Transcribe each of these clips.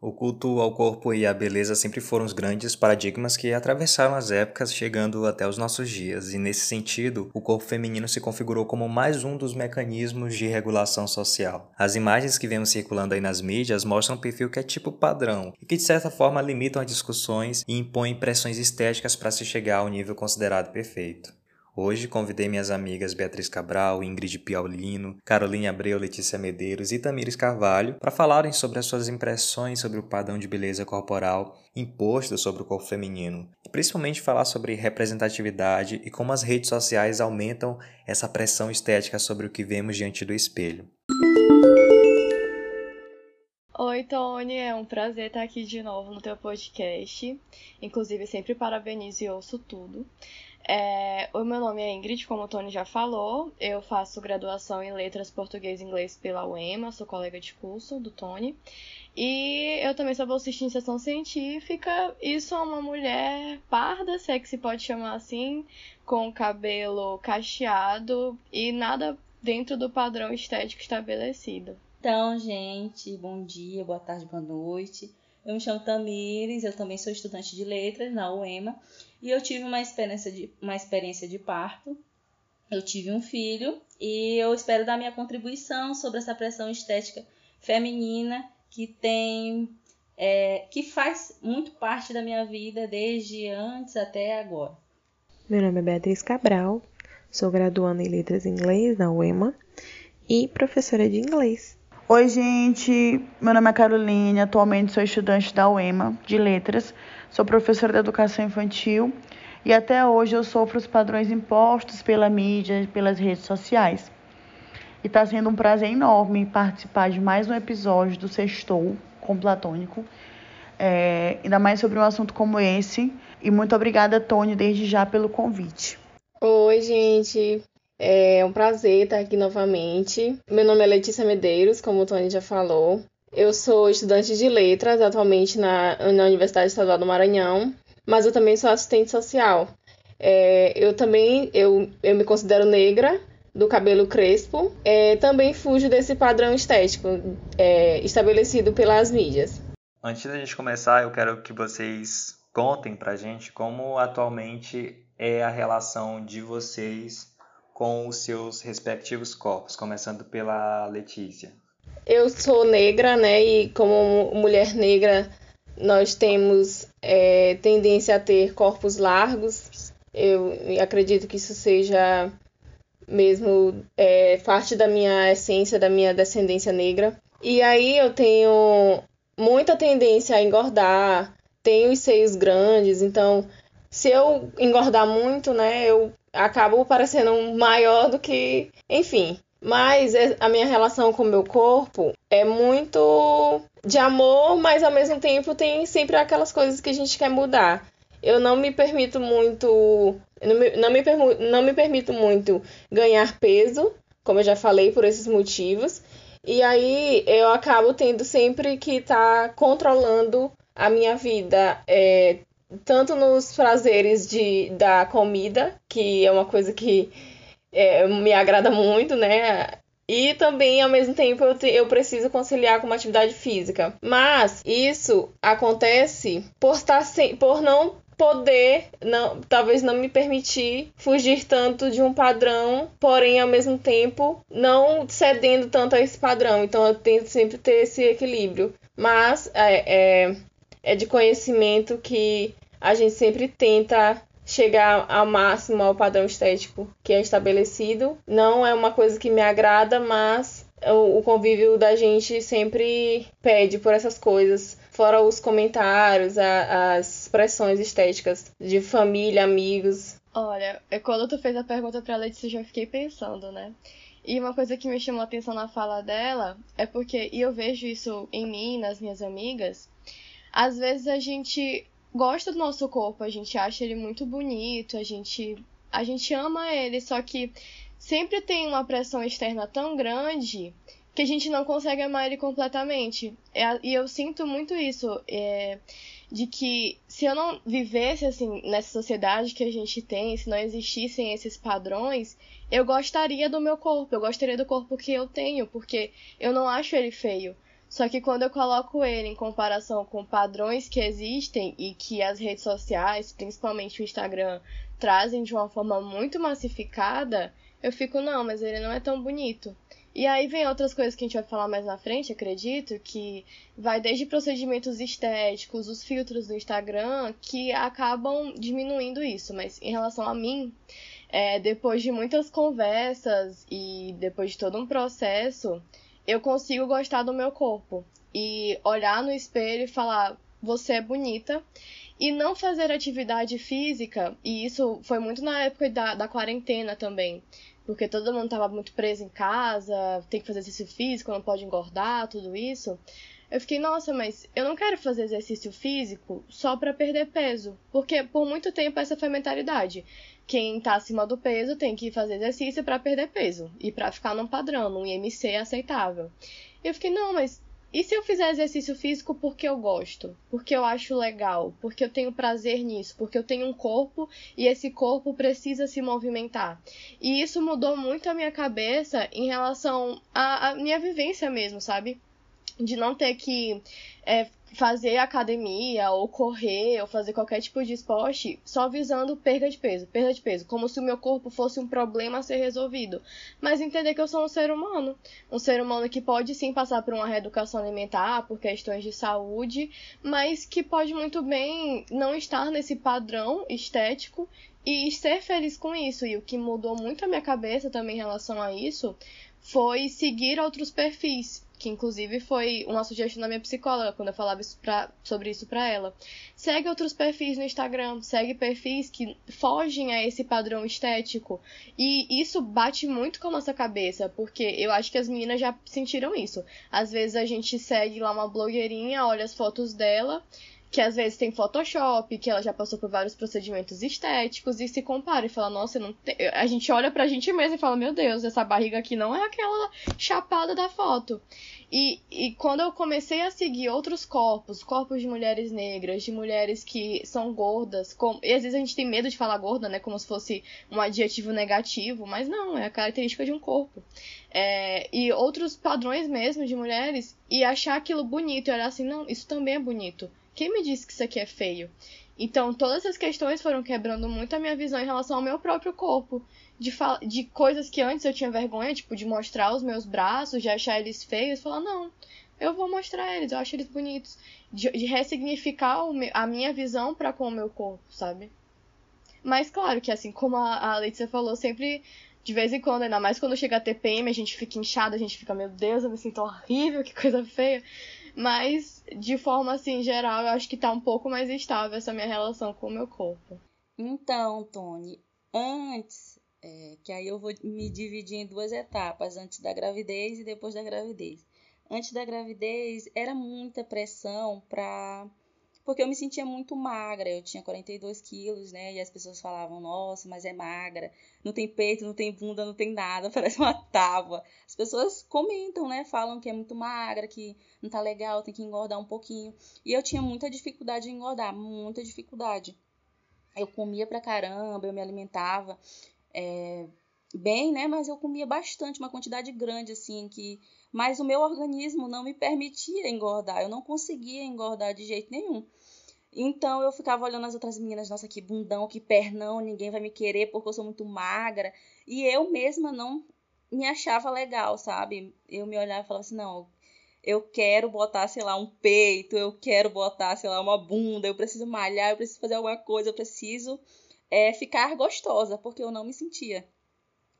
O culto ao corpo e à beleza sempre foram os grandes paradigmas que atravessaram as épocas, chegando até os nossos dias, e nesse sentido, o corpo feminino se configurou como mais um dos mecanismos de regulação social. As imagens que vemos circulando aí nas mídias mostram um perfil que é tipo padrão e que de certa forma limitam as discussões e impõem pressões estéticas para se chegar ao nível considerado perfeito. Hoje convidei minhas amigas Beatriz Cabral, Ingrid Piaulino, Caroline Abreu, Letícia Medeiros e Tamires Carvalho para falarem sobre as suas impressões sobre o padrão de beleza corporal imposto sobre o corpo feminino, e principalmente falar sobre representatividade e como as redes sociais aumentam essa pressão estética sobre o que vemos diante do espelho. Oi, Tony, é um prazer estar aqui de novo no teu podcast. Inclusive, sempre parabenizo e ouço tudo. É, o meu nome é Ingrid, como o Tony já falou. Eu faço graduação em Letras Português e Inglês pela UEMA, sou colega de curso do Tony. E eu também sou bolsista em iniciação científica e sou uma mulher parda, se é que se pode chamar assim, com cabelo cacheado e nada dentro do padrão estético estabelecido. Então, gente, bom dia, boa tarde, boa noite. Eu me chamo Tamires, eu também sou estudante de letras na UEMA e eu tive uma experiência de, uma experiência de parto. Eu tive um filho e eu espero dar minha contribuição sobre essa pressão estética feminina que tem é, que faz muito parte da minha vida desde antes até agora. Meu nome é Beatriz Cabral, sou graduanda em Letras Inglês na UEMA e professora de inglês. Oi, gente. Meu nome é Caroline. Atualmente sou estudante da UEMA de Letras. Sou professora de educação infantil e até hoje eu sofro os padrões impostos pela mídia e pelas redes sociais. E está sendo um prazer enorme participar de mais um episódio do Sextou com Platônico. É, ainda mais sobre um assunto como esse. E muito obrigada, Tony, desde já pelo convite. Oi, gente. É um prazer estar aqui novamente. Meu nome é Letícia Medeiros, como o Tony já falou. Eu sou estudante de letras atualmente na, na Universidade Estadual do Maranhão, mas eu também sou assistente social. É, eu também eu, eu me considero negra, do cabelo crespo. É, também fujo desse padrão estético é, estabelecido pelas mídias. Antes da gente começar, eu quero que vocês contem pra gente como atualmente é a relação de vocês com os seus respectivos corpos, começando pela Letícia. Eu sou negra, né? E como mulher negra, nós temos é, tendência a ter corpos largos. Eu acredito que isso seja mesmo é, parte da minha essência, da minha descendência negra. E aí eu tenho muita tendência a engordar, tenho os seios grandes, então se eu engordar muito, né, eu acabo parecendo maior do que, enfim. Mas é, a minha relação com o meu corpo é muito de amor, mas ao mesmo tempo tem sempre aquelas coisas que a gente quer mudar. Eu não me permito muito. Não me, não me, não me permito muito ganhar peso, como eu já falei, por esses motivos. E aí eu acabo tendo sempre que estar tá controlando a minha vida. É, tanto nos prazeres de, da comida, que é uma coisa que é, me agrada muito, né? E também, ao mesmo tempo, eu, te, eu preciso conciliar com uma atividade física. Mas isso acontece por, estar sem, por não poder, não, talvez não me permitir fugir tanto de um padrão, porém, ao mesmo tempo, não cedendo tanto a esse padrão. Então, eu tento sempre ter esse equilíbrio. Mas é, é é de conhecimento que a gente sempre tenta chegar ao máximo ao padrão estético que é estabelecido. Não é uma coisa que me agrada, mas o, convívio da gente sempre pede por essas coisas. Fora os comentários, a, as expressões estéticas de família, amigos. Olha, quando tu fez a pergunta pra Letícia, eu já fiquei pensando, né? E uma coisa que me chamou a atenção na fala dela é porque, e eu vejo isso em mim, nas minhas amigas, às vezes a gente gosta do nosso corpo, a gente acha ele muito bonito, a gente a gente ama ele, só que sempre tem uma pressão externa tão grande que a gente não consegue amar ele completamente. É, e eu sinto muito isso, é, de que se eu não vivesse assim nessa sociedade que a gente tem, se não existissem esses padrões, eu gostaria do meu corpo, eu gostaria do corpo que eu tenho, porque eu não acho ele feio. Só que quando eu coloco ele em comparação com padrões que existem e que as redes sociais, principalmente o Instagram, trazem de uma forma muito massificada, eu fico, não, mas ele não é tão bonito. E aí vem outras coisas que a gente vai falar mais na frente, acredito, que vai desde procedimentos estéticos, os filtros do Instagram, que acabam diminuindo isso. Mas em relação a mim, é, depois de muitas conversas e depois de todo um processo, eu consigo gostar do meu corpo. E olhar no espelho e falar, você é bonita. E não fazer atividade física, e isso foi muito na época da, da quarentena também porque todo mundo estava muito preso em casa, tem que fazer exercício físico, não pode engordar, tudo isso. Eu fiquei, nossa, mas eu não quero fazer exercício físico só para perder peso, porque por muito tempo essa foi a mentalidade. Quem tá acima do peso tem que fazer exercício para perder peso e para ficar num padrão, num IMC aceitável. Eu fiquei, não, mas e se eu fizer exercício físico porque eu gosto? Porque eu acho legal? Porque eu tenho prazer nisso? Porque eu tenho um corpo e esse corpo precisa se movimentar? E isso mudou muito a minha cabeça em relação à minha vivência mesmo, sabe? De não ter que é, fazer academia ou correr ou fazer qualquer tipo de esporte só visando perda de peso, perda de peso, como se o meu corpo fosse um problema a ser resolvido. Mas entender que eu sou um ser humano, um ser humano que pode sim passar por uma reeducação alimentar, por questões de saúde, mas que pode muito bem não estar nesse padrão estético e ser feliz com isso. E o que mudou muito a minha cabeça também em relação a isso foi seguir outros perfis que inclusive foi uma sugestão da minha psicóloga quando eu falava isso pra, sobre isso para ela. Segue outros perfis no Instagram, segue perfis que fogem a esse padrão estético. E isso bate muito com a nossa cabeça, porque eu acho que as meninas já sentiram isso. Às vezes a gente segue lá uma blogueirinha, olha as fotos dela que às vezes tem Photoshop, que ela já passou por vários procedimentos estéticos e se compara e fala, nossa, não a gente olha pra gente mesmo e fala, meu Deus, essa barriga aqui não é aquela chapada da foto. E, e quando eu comecei a seguir outros corpos, corpos de mulheres negras, de mulheres que são gordas, com... e às vezes a gente tem medo de falar gorda, né, como se fosse um adjetivo negativo, mas não, é a característica de um corpo. É... e outros padrões mesmo de mulheres, e achar aquilo bonito e olhar assim, não, isso também é bonito quem me disse que isso aqui é feio? Então, todas essas questões foram quebrando muito a minha visão em relação ao meu próprio corpo. De, de coisas que antes eu tinha vergonha, tipo, de mostrar os meus braços, de achar eles feios, falar, não, eu vou mostrar eles, eu acho eles bonitos. De, de ressignificar a minha visão para com o meu corpo, sabe? Mas claro que assim, como a, a Letícia falou, sempre de vez em quando, ainda mais quando chega a TPM, a gente fica inchada, a gente fica, meu Deus, eu me sinto horrível, que coisa feia. Mas, de forma assim, geral, eu acho que tá um pouco mais estável essa minha relação com o meu corpo. Então, Tony, antes, é, que aí eu vou me dividir em duas etapas, antes da gravidez e depois da gravidez. Antes da gravidez, era muita pressão para porque eu me sentia muito magra, eu tinha 42 quilos, né? E as pessoas falavam, nossa, mas é magra, não tem peito, não tem bunda, não tem nada, parece uma tábua. As pessoas comentam, né? Falam que é muito magra, que não tá legal, tem que engordar um pouquinho. E eu tinha muita dificuldade em engordar, muita dificuldade. Eu comia pra caramba, eu me alimentava é, bem, né? Mas eu comia bastante, uma quantidade grande, assim, que mas o meu organismo não me permitia engordar, eu não conseguia engordar de jeito nenhum. Então eu ficava olhando as outras meninas, nossa, que bundão, que pernão, ninguém vai me querer porque eu sou muito magra. E eu mesma não me achava legal, sabe? Eu me olhava e falava assim, não, eu quero botar, sei lá, um peito, eu quero botar, sei lá, uma bunda, eu preciso malhar, eu preciso fazer alguma coisa, eu preciso é, ficar gostosa, porque eu não me sentia,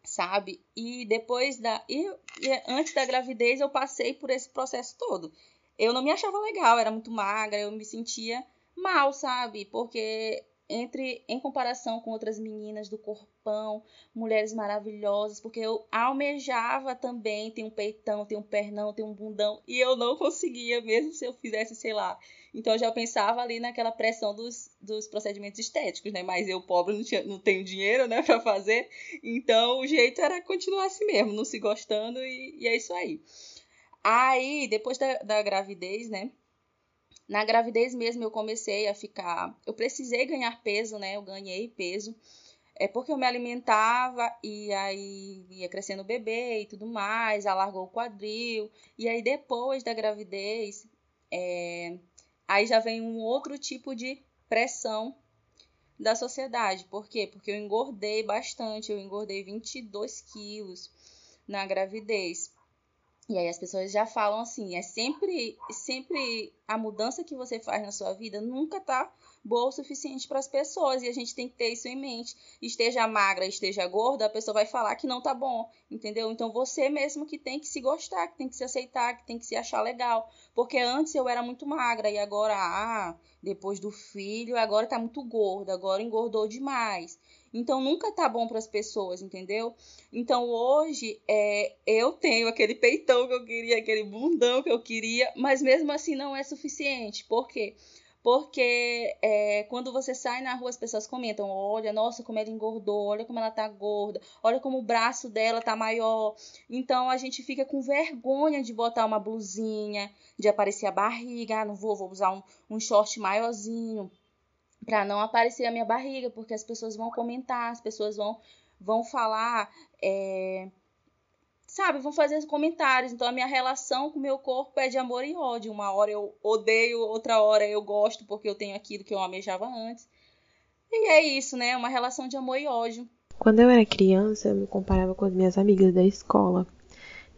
sabe? E depois da. E, e antes da gravidez eu passei por esse processo todo. Eu não me achava legal, era muito magra, eu me sentia mal, sabe? Porque entre em comparação com outras meninas do corpão, mulheres maravilhosas, porque eu almejava também ter um peitão, ter um pernão, ter um bundão, e eu não conseguia, mesmo se eu fizesse, sei lá. Então eu já pensava ali naquela pressão dos, dos procedimentos estéticos, né? Mas eu, pobre, não, tinha, não tenho dinheiro, né, para fazer. Então o jeito era continuar assim mesmo, não se gostando, e, e é isso aí. Aí, depois da, da gravidez, né? Na gravidez mesmo eu comecei a ficar. Eu precisei ganhar peso, né? Eu ganhei peso. é porque eu me alimentava e aí ia crescendo o bebê e tudo mais, alargou o quadril. E aí depois da gravidez, é, aí já vem um outro tipo de pressão da sociedade. Por quê? Porque eu engordei bastante, eu engordei 22 quilos na gravidez. E aí as pessoas já falam assim, é sempre, sempre a mudança que você faz na sua vida nunca tá boa o suficiente para as pessoas e a gente tem que ter isso em mente. Esteja magra, esteja gorda, a pessoa vai falar que não tá bom, entendeu? Então você mesmo que tem que se gostar, que tem que se aceitar, que tem que se achar legal, porque antes eu era muito magra e agora, ah, depois do filho, agora tá muito gorda, agora engordou demais. Então nunca tá bom para as pessoas, entendeu? Então hoje é, eu tenho aquele peitão que eu queria, aquele bundão que eu queria, mas mesmo assim não é suficiente. Por quê? Porque é, quando você sai na rua, as pessoas comentam: olha, nossa, como ela engordou, olha como ela tá gorda, olha como o braço dela tá maior. Então a gente fica com vergonha de botar uma blusinha, de aparecer a barriga. Ah, não vou, vou usar um, um short maiorzinho para não aparecer a minha barriga, porque as pessoas vão comentar, as pessoas vão, vão falar. É, sabe, vão fazer comentários. Então a minha relação com o meu corpo é de amor e ódio. Uma hora eu odeio, outra hora eu gosto porque eu tenho aquilo que eu almejava antes. E é isso, né? Uma relação de amor e ódio. Quando eu era criança, eu me comparava com as minhas amigas da escola.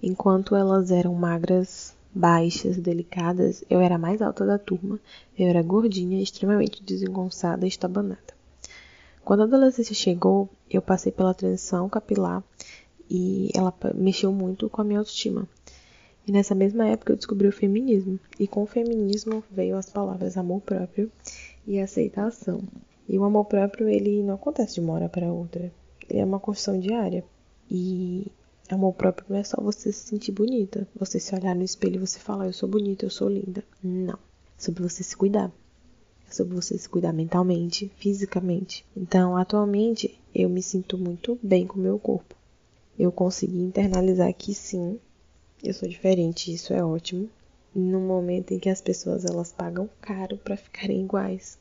Enquanto elas eram magras, baixas, delicadas, eu era a mais alta da turma. Eu era gordinha, extremamente desengonçada e estabanada. Quando a adolescência chegou, eu passei pela transição capilar e ela mexeu muito com a minha autoestima. E nessa mesma época eu descobri o feminismo, e com o feminismo veio as palavras amor próprio e aceitação. E o amor próprio, ele não acontece de uma hora para outra, ele é uma construção diária. E amor próprio não é só você se sentir bonita, você se olhar no espelho e você falar eu sou bonita, eu sou linda. Não. É sobre você se cuidar. É sobre você se cuidar mentalmente, fisicamente. Então, atualmente, eu me sinto muito bem com o meu corpo eu consegui internalizar que sim, eu sou diferente, isso é ótimo. No momento em que as pessoas elas pagam caro para ficarem iguais.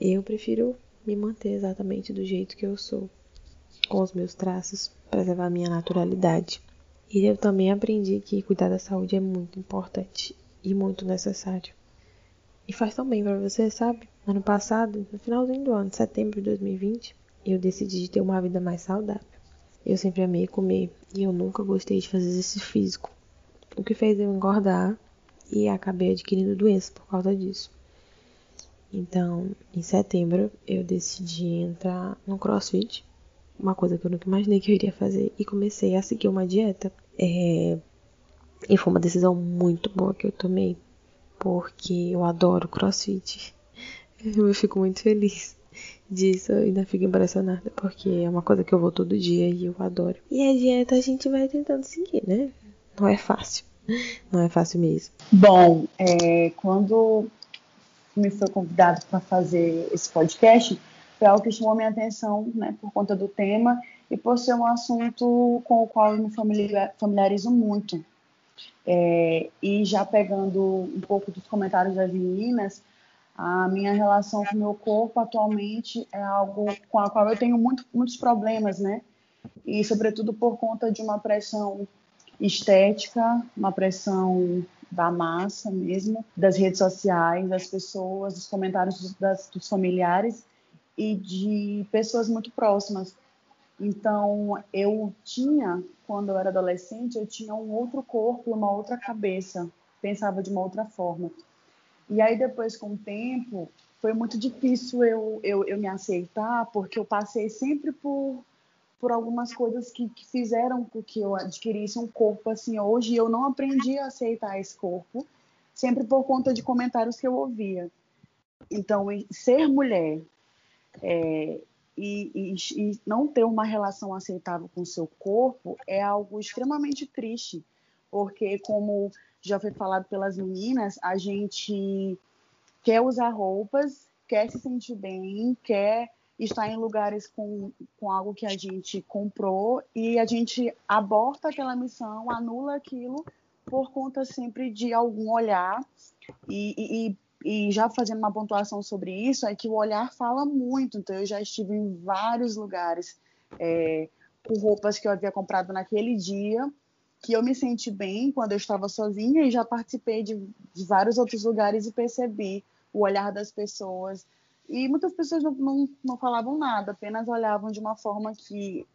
Eu prefiro me manter exatamente do jeito que eu sou, com os meus traços, preservar a minha naturalidade. E eu também aprendi que cuidar da saúde é muito importante e muito necessário. E faz tão bem para você, sabe? Ano passado, no finalzinho do ano, setembro de 2020, eu decidi ter uma vida mais saudável. Eu sempre amei comer e eu nunca gostei de fazer exercício físico, o que fez eu engordar e acabei adquirindo doença por causa disso. Então, em setembro, eu decidi entrar no CrossFit, uma coisa que eu nunca imaginei que eu iria fazer, e comecei a seguir uma dieta. É... E foi uma decisão muito boa que eu tomei, porque eu adoro CrossFit. Eu fico muito feliz disso, eu ainda fico impressionada, porque é uma coisa que eu vou todo dia e eu adoro. E a dieta a gente vai tentando seguir, né? Não é fácil. Não é fácil mesmo. Bom, é, quando me foi convidado para fazer esse podcast, foi algo que chamou minha atenção, né, por conta do tema e por ser um assunto com o qual eu me familiarizo muito. É, e já pegando um pouco dos comentários das meninas, a minha relação com o meu corpo atualmente é algo com a qual eu tenho muito, muitos problemas, né? E, sobretudo, por conta de uma pressão estética, uma pressão da massa mesmo, das redes sociais, das pessoas, dos comentários das, dos familiares e de pessoas muito próximas. Então, eu tinha, quando eu era adolescente, eu tinha um outro corpo, uma outra cabeça, pensava de uma outra forma. E aí depois, com o tempo, foi muito difícil eu, eu, eu me aceitar, porque eu passei sempre por, por algumas coisas que, que fizeram com que eu adquirisse um corpo assim hoje. Eu não aprendi a aceitar esse corpo, sempre por conta de comentários que eu ouvia. Então, ser mulher é, e, e, e, não ter uma relação aceitável com o seu corpo é algo extremamente triste, porque como já foi falado pelas meninas, a gente quer usar roupas, quer se sentir bem, quer estar em lugares com, com algo que a gente comprou e a gente aborta aquela missão, anula aquilo por conta sempre de algum olhar e, e, e já fazendo uma pontuação sobre isso, é que o olhar fala muito. Então, eu já estive em vários lugares é, com roupas que eu havia comprado naquele dia, que eu me senti bem quando eu estava sozinha, e já participei de, de vários outros lugares e percebi o olhar das pessoas. E muitas pessoas não, não, não falavam nada, apenas olhavam de uma forma que,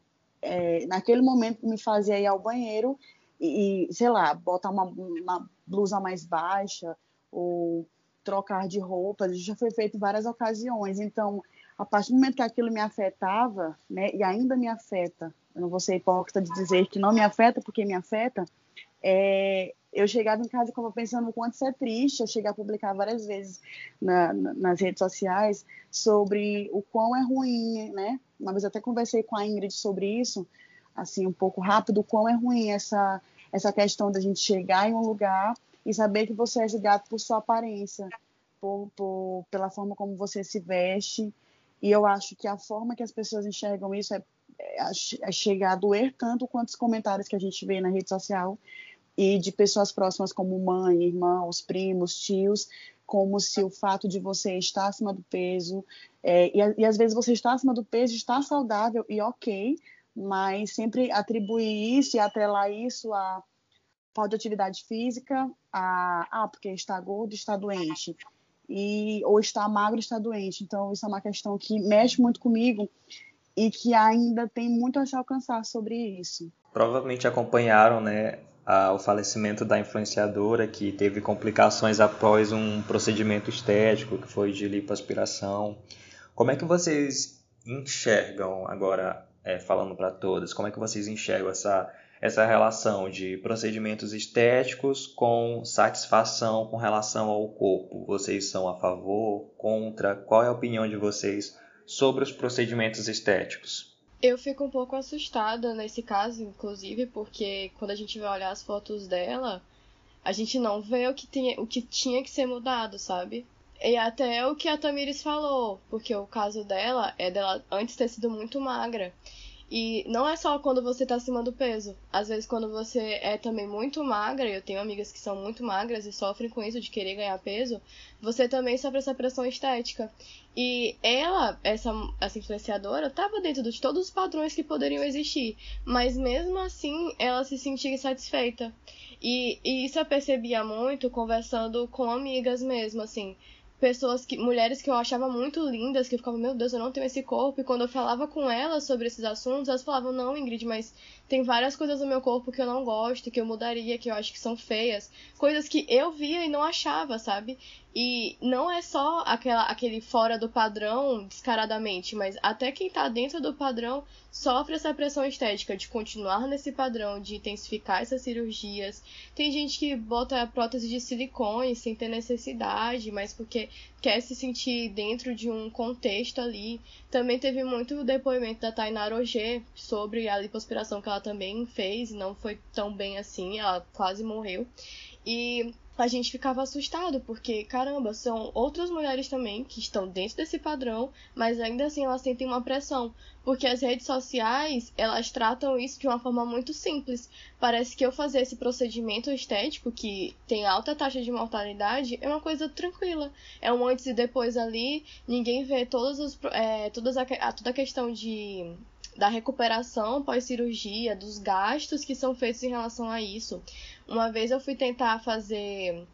é, naquele momento, me fazia ir ao banheiro e, sei lá, botar uma, uma blusa mais baixa ou trocar de roupas, já foi feito várias ocasiões. Então, a partir do momento que aquilo me afetava, né, e ainda me afeta, eu não vou ser hipócrita de dizer que não me afeta porque me afeta, é, eu chegava em casa e ficava pensando o quanto isso é triste. Eu cheguei a publicar várias vezes na, na, nas redes sociais sobre o quão é ruim, né? Uma vez eu até conversei com a Ingrid sobre isso, assim, um pouco rápido, o quão é ruim essa, essa questão da gente chegar em um lugar e saber que você é julgado por sua aparência, por, por, pela forma como você se veste. E eu acho que a forma que as pessoas enxergam isso é, é, é chegar a doer tanto quanto os comentários que a gente vê na rede social e de pessoas próximas como mãe, irmãos, primos, tios, como se o fato de você estar acima do peso, é, e, e, às vezes você está acima do peso, está saudável e ok, mas sempre atribuir isso e atrelar isso a falta de atividade física, a ah, porque está gordo, está doente, e ou está magro, está doente. Então isso é uma questão que mexe muito comigo e que ainda tem muito a se alcançar sobre isso. Provavelmente acompanharam, né, a, o falecimento da influenciadora que teve complicações após um procedimento estético que foi de lipoaspiração. Como é que vocês enxergam agora, é, falando para todas, como é que vocês enxergam essa essa relação de procedimentos estéticos com satisfação com relação ao corpo. Vocês são a favor, contra? Qual é a opinião de vocês sobre os procedimentos estéticos? Eu fico um pouco assustada nesse caso, inclusive, porque quando a gente vai olhar as fotos dela, a gente não vê o que, tem, o que tinha que ser mudado, sabe? E até o que a Tamires falou, porque o caso dela é dela antes ter sido muito magra. E não é só quando você tá acima do peso. Às vezes, quando você é também muito magra, eu tenho amigas que são muito magras e sofrem com isso de querer ganhar peso, você também sofre essa pressão estética. E ela, essa, essa influenciadora, tava dentro de todos os padrões que poderiam existir. Mas mesmo assim, ela se sentia insatisfeita. E, e isso eu percebia muito conversando com amigas mesmo, assim pessoas que mulheres que eu achava muito lindas, que eu ficava, meu Deus, eu não tenho esse corpo, e quando eu falava com elas sobre esses assuntos, elas falavam, não, Ingrid, mas tem várias coisas no meu corpo que eu não gosto, que eu mudaria, que eu acho que são feias, coisas que eu via e não achava, sabe? E não é só aquela, aquele fora do padrão descaradamente, mas até quem tá dentro do padrão sofre essa pressão estética de continuar nesse padrão, de intensificar essas cirurgias. Tem gente que bota prótese de silicone sem ter necessidade, mas porque quer se sentir dentro de um contexto ali. Também teve muito depoimento da Tainara Roger sobre a lipoaspiração que ela também fez e não foi tão bem assim, ela quase morreu. E a gente ficava assustado, porque, caramba, são outras mulheres também que estão dentro desse padrão, mas ainda assim elas sentem uma pressão. Porque as redes sociais, elas tratam isso de uma forma muito simples. Parece que eu fazer esse procedimento estético, que tem alta taxa de mortalidade, é uma coisa tranquila. É um antes e depois ali, ninguém vê todos os, é, todas a, toda a questão de da recuperação pós-cirurgia, dos gastos que são feitos em relação a isso. Uma vez eu fui tentar fazer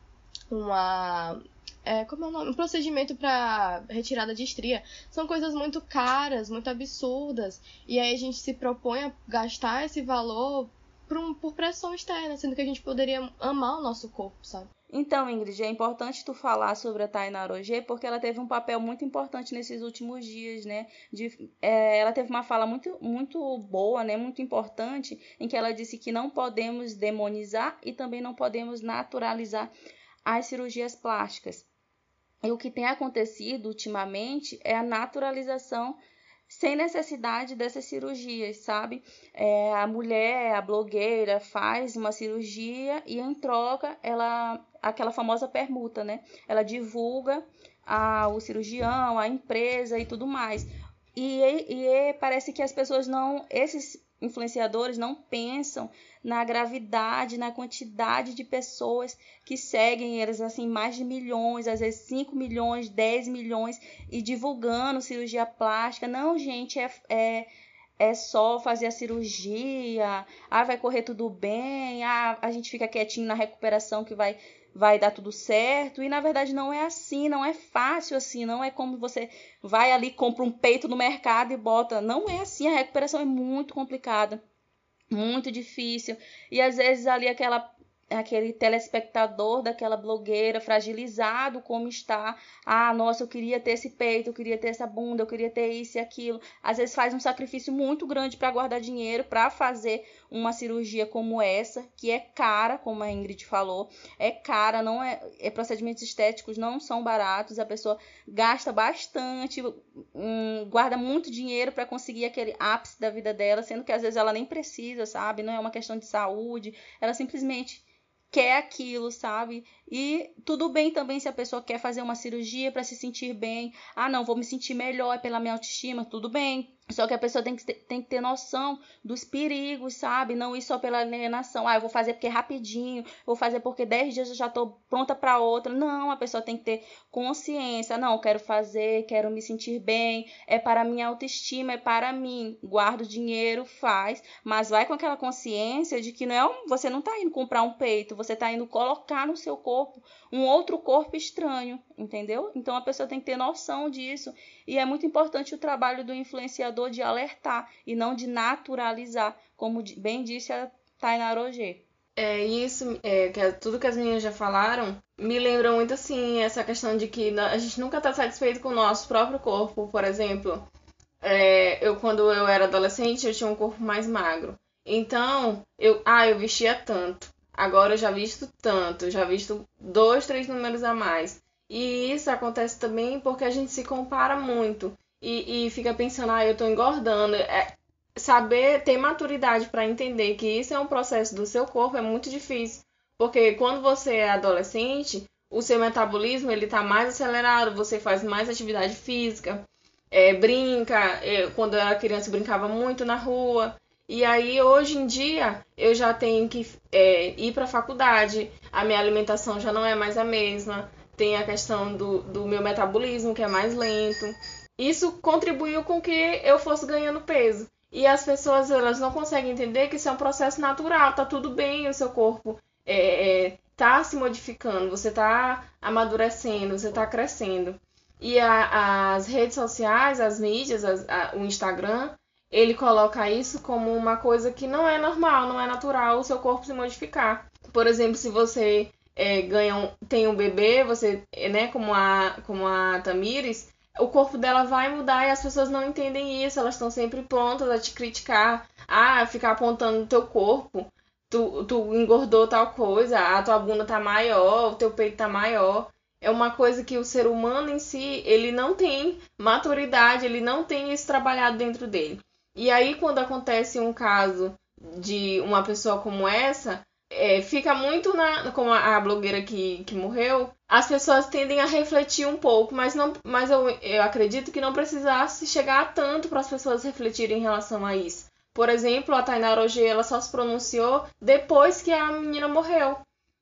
uma é, como é o nome? Um procedimento para retirada de estria. São coisas muito caras, muito absurdas. E aí a gente se propõe a gastar esse valor por, um, por pressão externa, sendo que a gente poderia amar o nosso corpo, sabe? Então, Ingrid, é importante tu falar sobre a Tainá Roger, porque ela teve um papel muito importante nesses últimos dias, né? De, é, ela teve uma fala muito, muito boa, né? Muito importante, em que ela disse que não podemos demonizar e também não podemos naturalizar as cirurgias plásticas. E o que tem acontecido ultimamente é a naturalização sem necessidade dessas cirurgias, sabe? É, a mulher, a blogueira, faz uma cirurgia e em troca ela, aquela famosa permuta, né? Ela divulga a, o cirurgião, a empresa e tudo mais. E, e parece que as pessoas não, esses influenciadores não pensam na gravidade, na quantidade de pessoas que seguem eles, assim, mais de milhões, às vezes 5 milhões, 10 milhões, e divulgando cirurgia plástica. Não, gente, é, é, é só fazer a cirurgia, ah, vai correr tudo bem, ah, a gente fica quietinho na recuperação que vai vai dar tudo certo. E na verdade não é assim, não é fácil assim, não é como você vai ali, compra um peito no mercado e bota. Não é assim, a recuperação é muito complicada, muito difícil. E às vezes ali aquela aquele telespectador daquela blogueira fragilizado como está. Ah, nossa, eu queria ter esse peito, eu queria ter essa bunda, eu queria ter isso e aquilo. Às vezes faz um sacrifício muito grande para guardar dinheiro para fazer uma cirurgia como essa, que é cara, como a Ingrid falou, é cara, não é, é procedimentos estéticos não são baratos, a pessoa gasta bastante, um, guarda muito dinheiro para conseguir aquele ápice da vida dela, sendo que às vezes ela nem precisa, sabe? Não é uma questão de saúde, ela simplesmente quer aquilo, sabe? E tudo bem também se a pessoa quer fazer uma cirurgia para se sentir bem. Ah, não, vou me sentir melhor pela minha autoestima, tudo bem. Só que a pessoa tem que, ter, tem que ter noção dos perigos, sabe? Não ir só pela alienação. Ah, eu vou fazer porque é rapidinho, vou fazer porque 10 dias eu já estou pronta para outra. Não, a pessoa tem que ter consciência. Não, quero fazer, quero me sentir bem, é para minha autoestima, é para mim. Guarda o dinheiro, faz, mas vai com aquela consciência de que não é um, você não está indo comprar um peito, você está indo colocar no seu corpo um outro corpo estranho, entendeu? Então a pessoa tem que ter noção disso. E é muito importante o trabalho do influenciador de alertar e não de naturalizar, como bem disse a Tainá Roger. É isso, é, que é, tudo que as meninas já falaram me lembra muito assim essa questão de que a gente nunca está satisfeito com o nosso próprio corpo, por exemplo. É, eu quando eu era adolescente eu tinha um corpo mais magro, então eu, ah, eu vestia tanto. Agora eu já visto tanto, já visto dois, três números a mais. E isso acontece também porque a gente se compara muito e, e fica pensando, ah, eu tô engordando. É, saber ter maturidade para entender que isso é um processo do seu corpo é muito difícil. Porque quando você é adolescente, o seu metabolismo ele tá mais acelerado, você faz mais atividade física, é, brinca. Eu, quando eu era criança, eu brincava muito na rua. E aí, hoje em dia, eu já tenho que é, ir para a faculdade, a minha alimentação já não é mais a mesma, tem a questão do, do meu metabolismo, que é mais lento. Isso contribuiu com que eu fosse ganhando peso. E as pessoas elas não conseguem entender que isso é um processo natural, tá tudo bem, o seu corpo é, é, tá se modificando, você tá amadurecendo, você tá crescendo. E a, as redes sociais, as mídias, as, a, o Instagram, ele coloca isso como uma coisa que não é normal, não é natural o seu corpo se modificar. Por exemplo, se você é, ganha um, tem um bebê, você, né, como a, como a Tamires, o corpo dela vai mudar e as pessoas não entendem isso, elas estão sempre prontas a te criticar, a ficar apontando o teu corpo. Tu, tu engordou tal coisa, a tua bunda tá maior, o teu peito tá maior. É uma coisa que o ser humano em si, ele não tem maturidade, ele não tem isso trabalhado dentro dele. E aí, quando acontece um caso de uma pessoa como essa, é, fica muito na. Como a, a, blogueira que, que morreu, as pessoas tendem a refletir um pouco, mas, não, mas eu, eu acredito que não precisasse chegar tanto para as pessoas refletirem em relação a isso. Por exemplo, a Tainá Roger, ela só se pronunciou depois que a menina morreu.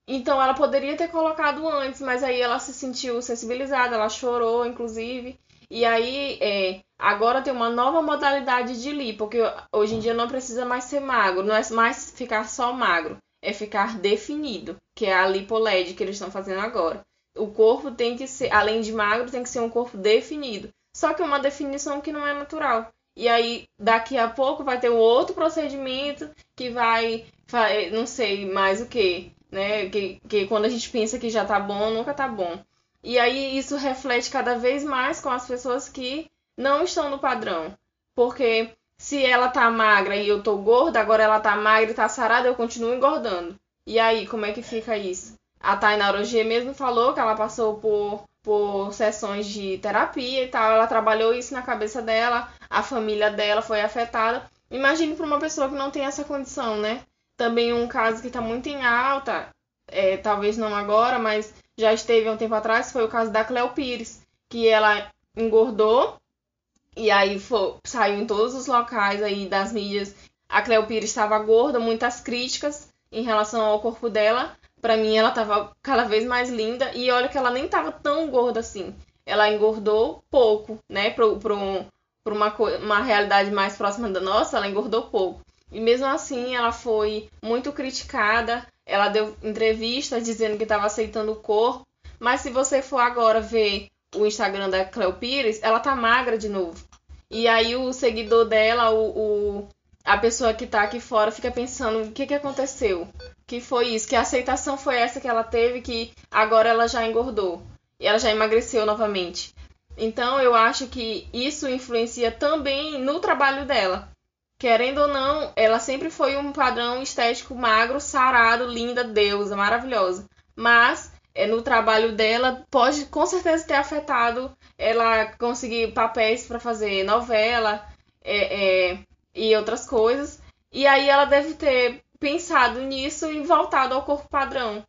Então ela poderia ter colocado antes, mas aí ela se sentiu sensibilizada, ela chorou, inclusive. E aí, é, agora tem uma nova modalidade de lipo, porque hoje em dia não precisa mais ser magro, não é mais ficar só magro, é ficar definido, que é a lipoled que eles estão fazendo agora. O corpo tem que ser, além de magro, tem que ser um corpo definido. Só que é uma definição que não é natural. E aí, daqui a pouco vai ter um outro procedimento que vai, vai não sei mais o que, né? Que, que quando a gente pensa que já tá bom, nunca tá bom. E aí isso reflete cada vez mais com as pessoas que não estão no padrão. Porque se ela tá magra e eu tô gorda, agora ela tá magra e tá sarada, eu continuo engordando. E aí, como é que fica isso? A Tainá Roger mesmo falou que ela passou por, por sessões de terapia e tal, ela trabalhou isso na cabeça dela, a família dela foi afetada. Imagine para uma pessoa que não tem essa condição, né? Também um caso que está muito em alta, é, talvez não agora, mas já esteve há um tempo atrás, foi o caso da Cleo Pires, que ela engordou E aí foi, saiu em todos os locais aí das mídias. A Cleo Pires estava gorda, muitas críticas em relação ao corpo dela. Para mim, ela estava cada vez mais linda. E olha que ela nem estava tão gorda assim. Ela engordou pouco, né? Para um, uma, uma realidade mais próxima da nossa, ela engordou pouco. E mesmo assim, ela foi muito criticada. Ela deu entrevistas dizendo que estava aceitando o corpo. Mas se você for agora ver o Instagram da Cleo Pires, ela tá magra de novo. E aí o seguidor dela, o, o a pessoa que tá aqui fora, fica pensando o que, que aconteceu. Que foi isso? Que a aceitação foi essa que ela teve, que agora ela já engordou. E ela já emagreceu novamente. Então eu acho que isso influencia também no trabalho dela. Querendo ou não, ela sempre foi um padrão estético magro, sarado, linda, deusa, maravilhosa. Mas é, no trabalho dela pode com certeza ter afetado ela conseguir papéis para fazer novela é, é, e outras coisas. E aí ela deve ter pensado nisso e voltado ao corpo padrão.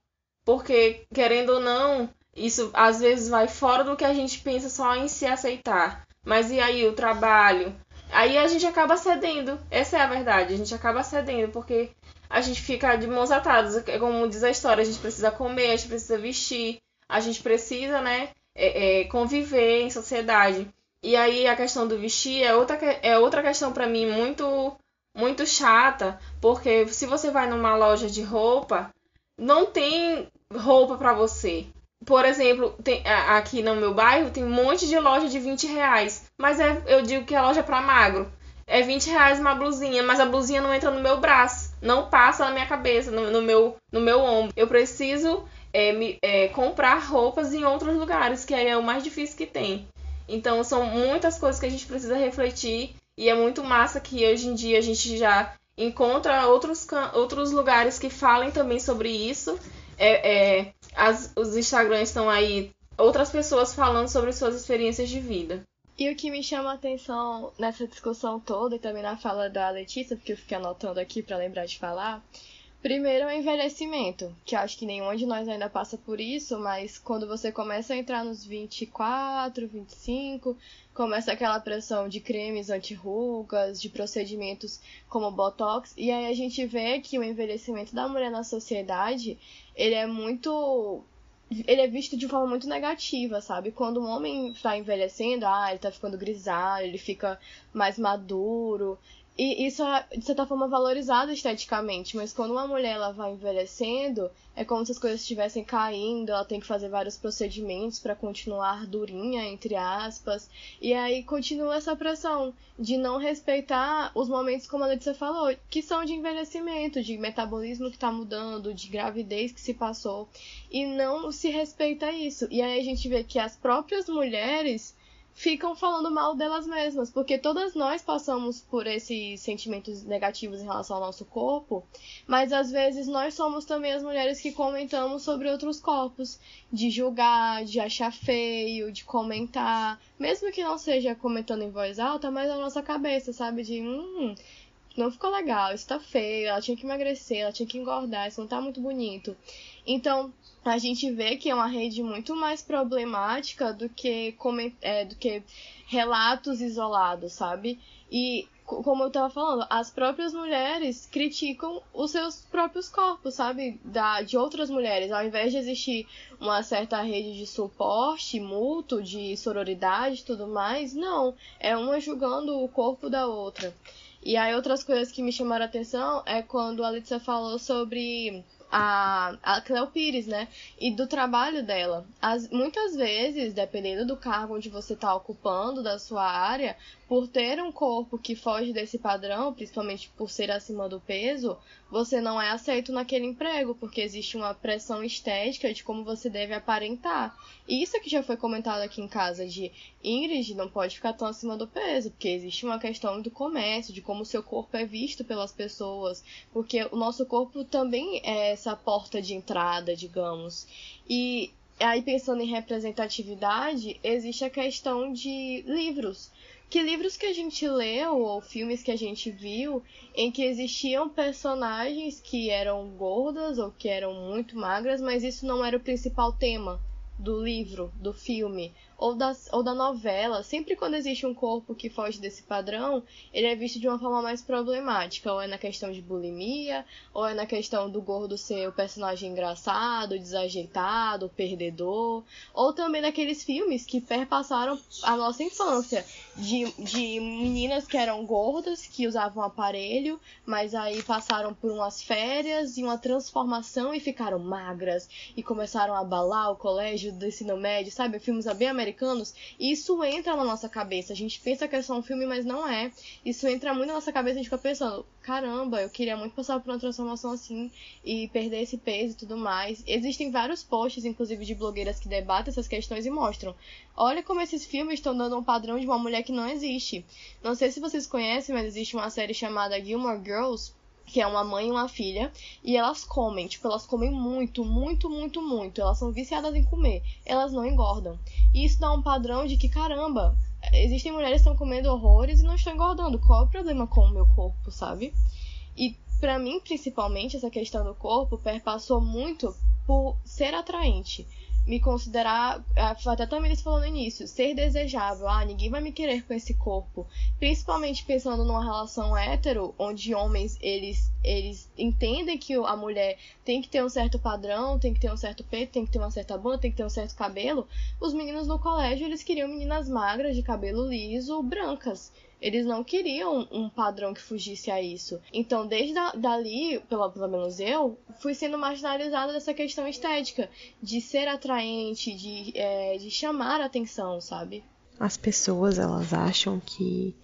Porque, querendo ou não, isso às vezes vai fora do que a gente pensa só em se aceitar. Mas e aí o trabalho? Aí a gente acaba cedendo. Essa é a verdade. A gente acaba cedendo porque a gente fica de mãos atadas. É como diz a história, a gente precisa comer, a gente precisa vestir, a gente precisa, né, é, é, conviver em sociedade. E aí a questão do vestir é outra, é outra questão para mim muito muito chata, porque se você vai numa loja de roupa, não tem roupa para você. Por exemplo, tem, aqui no meu bairro tem um monte de loja de 20 reais, mas é, eu digo que é loja para magro. É 20 reais uma blusinha, mas a blusinha não entra no meu braço não passa na minha cabeça, no, no meu, no meu ombro. Eu preciso é, me, é, comprar roupas em outros lugares, que aí é o mais difícil que tem. Então são muitas coisas que a gente precisa refletir e é muito massa que hoje em dia a gente já encontra outros, outros lugares que falem também sobre isso. É, é, as, os Instagrams estão aí, outras pessoas falando sobre suas experiências de vida. E o que me chama a atenção nessa discussão toda e também na fala da Letícia, porque eu fiquei anotando aqui para lembrar de falar, primeiro é o envelhecimento, que acho que nenhum de nós ainda passa por isso, mas quando você começa a entrar nos 24, 25, começa aquela pressão de cremes anti-rugas, de procedimentos como Botox, e aí a gente vê que o envelhecimento da mulher na sociedade, ele é muito ele é visto de forma muito negativa, sabe? Quando um homem está envelhecendo, ah, ele está ficando grisalho, ele fica mais maduro, e isso é, de certa forma, valorizado esteticamente, mas quando uma mulher ela vai envelhecendo, é como se as coisas estivessem caindo, ela tem que fazer vários procedimentos para continuar durinha, entre aspas, e aí continua essa pressão de não respeitar os momentos, como a Letícia falou, que são de envelhecimento, de metabolismo que está mudando, de gravidez que se passou, e não se respeita isso. E aí a gente vê que as próprias mulheres ficam falando mal delas mesmas, porque todas nós passamos por esses sentimentos negativos em relação ao nosso corpo, mas às vezes nós somos também as mulheres que comentamos sobre outros corpos, de julgar, de achar feio, de comentar, mesmo que não seja comentando em voz alta, mas na nossa cabeça, sabe? De hum, não ficou legal, isso tá feio, ela tinha que emagrecer, ela tinha que engordar, isso não tá muito bonito. Então, a gente vê que é uma rede muito mais problemática do que, é, do que relatos isolados, sabe? E como eu estava falando, as próprias mulheres criticam os seus próprios corpos, sabe? Da, de outras mulheres. Ao invés de existir uma certa rede de suporte mútuo, de sororidade e tudo mais, não. É uma julgando o corpo da outra. E aí outras coisas que me chamaram a atenção é quando a Letícia falou sobre a, a Cleo Pires, né? E do trabalho dela. As, muitas vezes, dependendo do cargo onde você está ocupando da sua área, por ter um corpo que foge desse padrão, principalmente por ser acima do peso, você não é aceito naquele emprego, porque existe uma pressão estética de como você deve aparentar. E isso que já foi comentado aqui em casa de Ingrid não pode ficar tão acima do peso, porque existe uma questão do comércio, de como o seu corpo é visto pelas pessoas, porque o nosso corpo também é essa porta de entrada, digamos. E aí pensando em representatividade, existe a questão de livros que livros que a gente leu ou filmes que a gente viu em que existiam personagens que eram gordas ou que eram muito magras, mas isso não era o principal tema do livro, do filme ou da, ou da novela, sempre quando existe um corpo que foge desse padrão, ele é visto de uma forma mais problemática, ou é na questão de bulimia, ou é na questão do gordo ser o personagem engraçado, desajeitado, perdedor, ou também naqueles filmes que perpassaram a nossa infância, de, de meninas que eram gordas, que usavam aparelho, mas aí passaram por umas férias e uma transformação e ficaram magras e começaram a abalar o colégio do ensino médio, sabe? Filmes bem americanos. E isso entra na nossa cabeça. A gente pensa que é só um filme, mas não é. Isso entra muito na nossa cabeça a gente fica pensando: caramba, eu queria muito passar por uma transformação assim e perder esse peso e tudo mais. Existem vários posts, inclusive de blogueiras que debatem essas questões e mostram. Olha como esses filmes estão dando um padrão de uma mulher que não existe. Não sei se vocês conhecem, mas existe uma série chamada Gilmore Girls que é uma mãe e uma filha, e elas comem, tipo, elas comem muito, muito, muito, muito. Elas são viciadas em comer, elas não engordam. E isso dá um padrão de que, caramba, existem mulheres que estão comendo horrores e não estão engordando. Qual é o problema com o meu corpo, sabe? E para mim, principalmente, essa questão do corpo perpassou muito por ser atraente me considerar, até também eles falou no início, ser desejável. Ah, ninguém vai me querer com esse corpo. Principalmente pensando numa relação hétero, onde homens eles, eles entendem que a mulher tem que ter um certo padrão, tem que ter um certo peito, tem que ter uma certa bunda, tem que ter um certo cabelo. Os meninos no colégio eles queriam meninas magras, de cabelo liso, brancas. Eles não queriam um padrão que fugisse a isso. Então, desde a, dali, pelo, pelo menos eu, fui sendo marginalizada dessa questão estética, de ser atraente, de, é, de chamar a atenção, sabe? As pessoas, elas acham que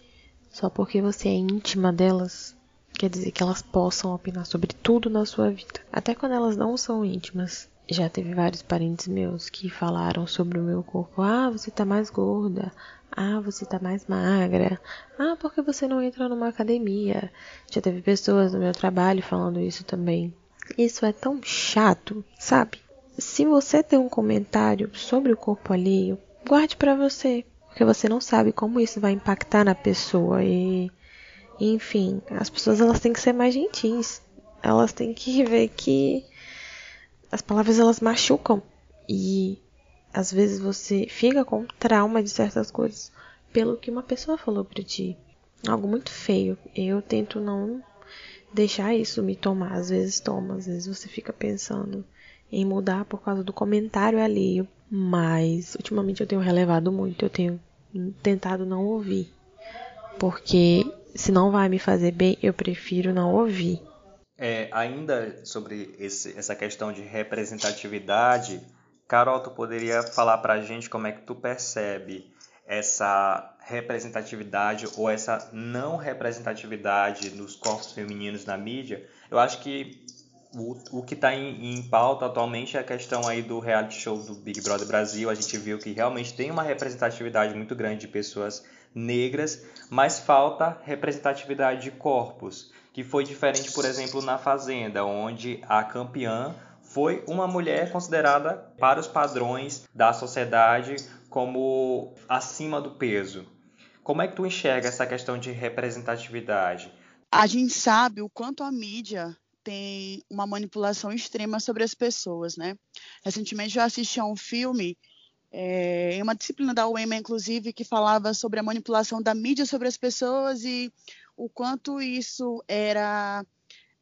só porque você é íntima delas, quer dizer que elas possam opinar sobre tudo na sua vida. Até quando elas não são íntimas. Já teve vários parentes meus que falaram sobre o meu corpo. Ah, você tá mais gorda. Ah, você tá mais magra. Ah, porque você não entra numa academia. Já teve pessoas no meu trabalho falando isso também. Isso é tão chato, sabe? Se você tem um comentário sobre o corpo alheio, guarde para você, porque você não sabe como isso vai impactar na pessoa e enfim, as pessoas elas têm que ser mais gentis. Elas têm que ver que as palavras elas machucam e às vezes você fica com trauma de certas coisas pelo que uma pessoa falou para ti. Algo muito feio. Eu tento não deixar isso me tomar. Às vezes toma, às vezes você fica pensando em mudar por causa do comentário alheio. Mas ultimamente eu tenho relevado muito, eu tenho tentado não ouvir. Porque se não vai me fazer bem, eu prefiro não ouvir. É, ainda sobre esse, essa questão de representatividade, Carol, tu poderia falar para a gente como é que tu percebe essa representatividade ou essa não representatividade nos corpos femininos na mídia? Eu acho que o, o que está em, em, pauta atualmente é a questão aí do reality show do Big Brother Brasil. A gente viu que realmente tem uma representatividade muito grande de pessoas negras, mas falta representatividade de corpos, que foi diferente, por exemplo, na Fazenda, onde a campeã foi uma mulher considerada, para os padrões da sociedade, como acima do peso. Como é que tu enxerga essa questão de representatividade? A gente sabe o quanto a mídia tem uma manipulação extrema sobre as pessoas, né? Recentemente eu assisti a um filme é, uma disciplina da UEMA, inclusive, que falava sobre a manipulação da mídia sobre as pessoas e o quanto isso era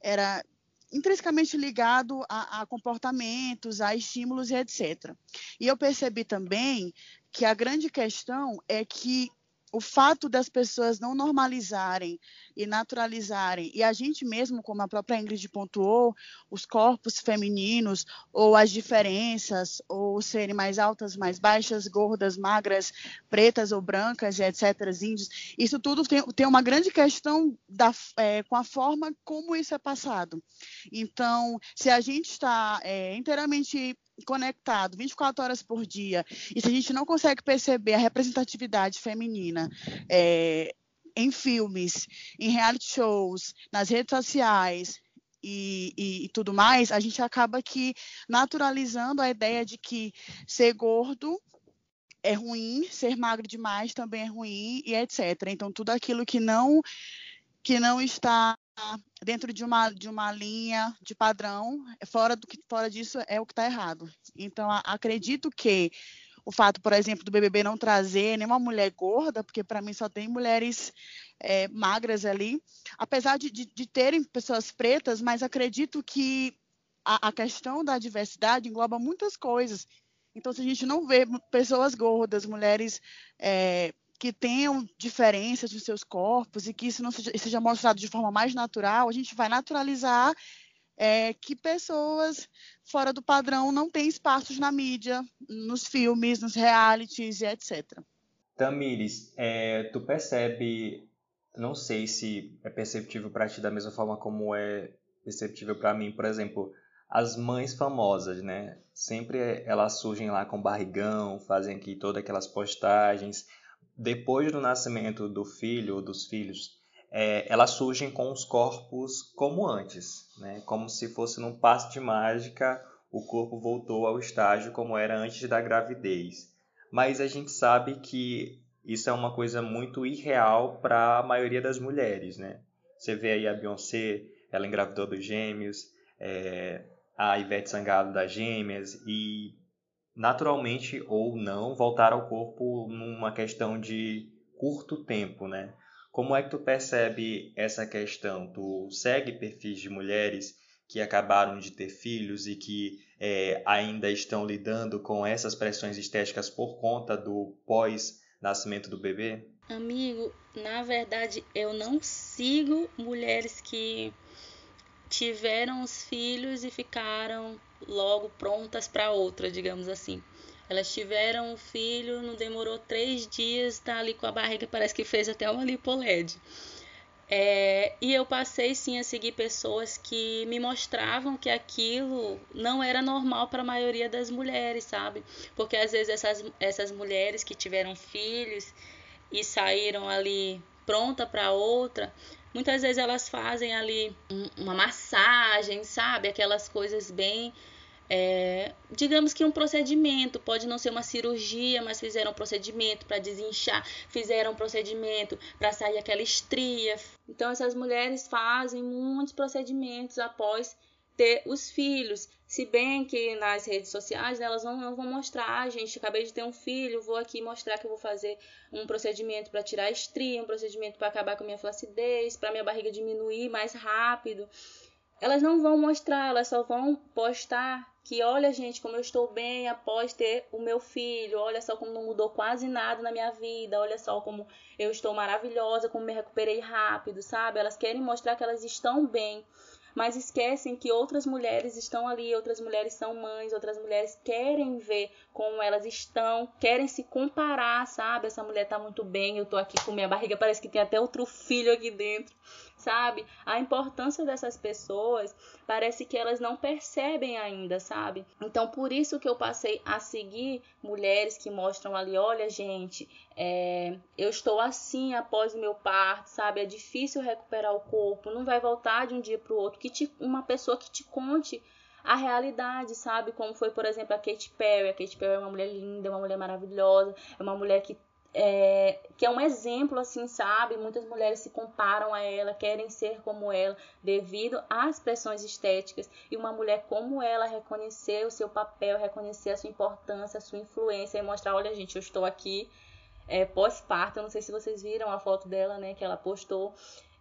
era intrinsecamente ligado a, a, comportamentos, a estímulos e etc. E eu percebi também que a grande questão é que o fato das pessoas não normalizarem e naturalizarem, e a gente mesmo, como a própria Ingrid pontuou, os corpos femininos, ou as diferenças, ou serem mais altas, mais baixas, gordas, magras, pretas ou brancas, etc., índios, isso tudo tem, tem uma grande questão da, é, com a forma como isso é passado. Então, se a gente está é, inteiramente conectado 24 horas por dia, e se a gente não consegue perceber a representatividade feminina é, em filmes, em reality shows, nas redes sociais e, e, e, tudo mais, a gente acaba que naturalizando a ideia de que ser gordo é ruim, ser magro demais também é ruim e etc. Então tudo aquilo que não que não está dentro de uma, de uma linha de padrão, fora, do que, fora disso é o que está errado. Então, a, acredito que o fato, por exemplo, do BBB não trazer nenhuma mulher gorda, porque para mim só tem mulheres é, magras ali, apesar de, de, de, terem pessoas pretas, mas acredito que a, a, questão da diversidade engloba muitas coisas. Então, se a gente não vê pessoas gordas, mulheres é, que tenham diferenças nos seus corpos e que isso não seja, seja mostrado de forma mais natural, a gente vai naturalizar é, que pessoas fora do padrão não têm espaços na mídia, nos filmes, nos realities e etc. Tamires, é, tu percebe, não sei se é perceptível para ti da mesma forma como é perceptível para mim, por exemplo, as mães famosas, né? Sempre elas surgem lá com barrigão, fazem aqui todas aquelas postagens. Depois do nascimento do filho ou dos filhos, é, elas surgem com os corpos como antes, né? como se fosse num passe de mágica, o corpo voltou ao estágio como era antes da gravidez. Mas a gente sabe que isso é uma coisa muito irreal para a maioria das mulheres. Né? Você vê aí a Beyoncé, ela engravidou dos gêmeos, é, a Ivete Sangalo das gêmeas, e naturalmente ou não voltar ao corpo numa questão de curto tempo, né? Como é que tu percebe essa questão? Tu segue perfis de mulheres que acabaram de ter filhos e que é, ainda estão lidando com essas pressões estéticas por conta do pós-nascimento do bebê? Amigo, na verdade eu não sigo mulheres que tiveram os filhos e ficaram logo prontas para outra, digamos assim. Elas tiveram um filho, não demorou três dias, tá ali com a barriga, parece que fez até uma lipoled. É, e eu passei sim a seguir pessoas que me mostravam que aquilo não era normal para a maioria das mulheres, sabe? Porque às vezes essas, essas mulheres que tiveram filhos e saíram ali pronta para outra, muitas vezes elas fazem ali uma massagem, sabe? Aquelas coisas bem é, digamos que um procedimento, pode não ser uma cirurgia, mas fizeram um procedimento para desinchar, fizeram um procedimento para sair aquela estria. Então, essas mulheres fazem muitos procedimentos após ter os filhos. Se bem que nas redes sociais elas não, não vão mostrar, ah, gente, acabei de ter um filho, vou aqui mostrar que eu vou fazer um procedimento para tirar a estria, um procedimento para acabar com a minha flacidez, para minha barriga diminuir mais rápido. Elas não vão mostrar, elas só vão postar que olha, gente, como eu estou bem após ter o meu filho, olha só como não mudou quase nada na minha vida, olha só como eu estou maravilhosa, como me recuperei rápido, sabe? Elas querem mostrar que elas estão bem, mas esquecem que outras mulheres estão ali, outras mulheres são mães, outras mulheres querem ver como elas estão, querem se comparar, sabe? Essa mulher tá muito bem, eu tô aqui com minha barriga, parece que tem até outro filho aqui dentro sabe? A importância dessas pessoas parece que elas não percebem ainda, sabe? Então, por isso que eu passei a seguir mulheres que mostram ali: olha, gente, é, eu estou assim após o meu parto, sabe? É difícil recuperar o corpo, não vai voltar de um dia para o outro. Que te, uma pessoa que te conte a realidade, sabe? Como foi, por exemplo, a Katy Perry. A Katy Perry é uma mulher linda, é uma mulher maravilhosa, é uma mulher que é, que é um exemplo, assim, sabe? Muitas mulheres se comparam a ela, querem ser como ela, devido às pressões estéticas. E uma mulher como ela reconhecer o seu papel, reconhecer a sua importância, a sua influência e mostrar: olha, gente, eu estou aqui é, pós-parto. Não sei se vocês viram a foto dela, né, que ela postou.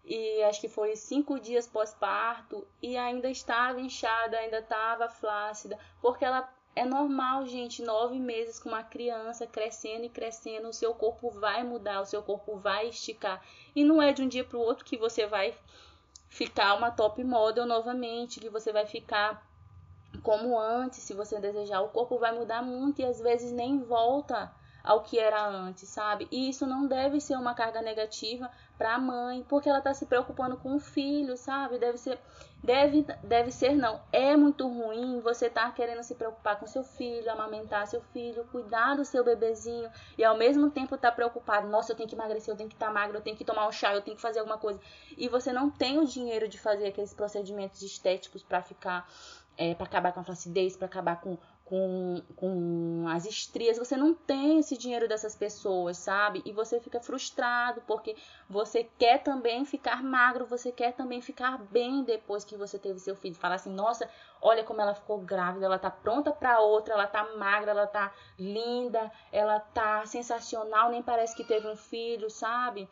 E acho que foi cinco dias pós-parto e ainda estava inchada, ainda estava flácida, porque ela é normal, gente, nove meses com uma criança crescendo e crescendo, o seu corpo vai mudar, o seu corpo vai esticar. E não é de um dia para o outro que você vai ficar uma top model novamente, que você vai ficar como antes, se você desejar. O corpo vai mudar muito e às vezes nem volta ao que era antes, sabe? E isso não deve ser uma carga negativa para a mãe, porque ela está se preocupando com o filho, sabe? Deve ser, deve, deve ser não. É muito ruim você estar tá querendo se preocupar com seu filho, amamentar seu filho, cuidar do seu bebezinho e ao mesmo tempo estar tá preocupado. Nossa, eu tenho que emagrecer, eu tenho que estar tá magro, eu tenho que tomar um chá, eu tenho que fazer alguma coisa. E você não tem o dinheiro de fazer aqueles procedimentos estéticos para ficar é, para acabar com a flacidez, para acabar com, com, com as estrias, você não tem esse dinheiro dessas pessoas, sabe? E você fica frustrado porque você quer também ficar magro, você quer também ficar bem depois que você teve seu filho. Falar assim, nossa, olha como ela ficou grávida, ela tá pronta para outra, ela tá magra, ela tá linda, ela tá sensacional, nem parece que teve um filho, sabe?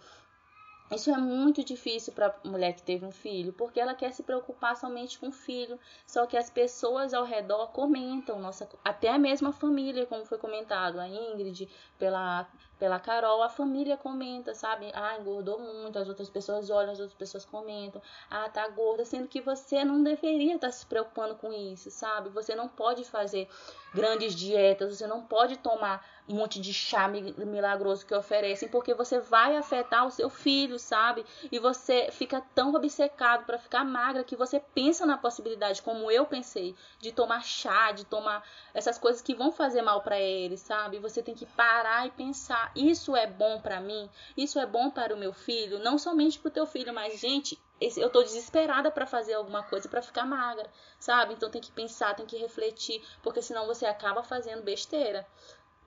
Isso é muito difícil para a mulher que teve um filho, porque ela quer se preocupar somente com o filho. Só que as pessoas ao redor comentam, nossa, até a mesma família, como foi comentado, a Ingrid, pela pela Carol, a família comenta, sabe? Ah, engordou muito, as outras pessoas olham, as outras pessoas comentam, ah, tá gorda, sendo que você não deveria estar tá se preocupando com isso, sabe? Você não pode fazer grandes dietas, você não pode tomar um monte de chá milagroso que oferecem, porque você vai afetar o seu filho, sabe? E você fica tão obcecado para ficar magra que você pensa na possibilidade, como eu pensei, de tomar chá, de tomar essas coisas que vão fazer mal para ele, sabe? Você tem que parar e pensar isso é bom para mim, isso é bom para o meu filho, não somente para o teu filho, mas gente, eu tô desesperada para fazer alguma coisa para ficar magra, sabe? Então tem que pensar, tem que refletir, porque senão você acaba fazendo besteira.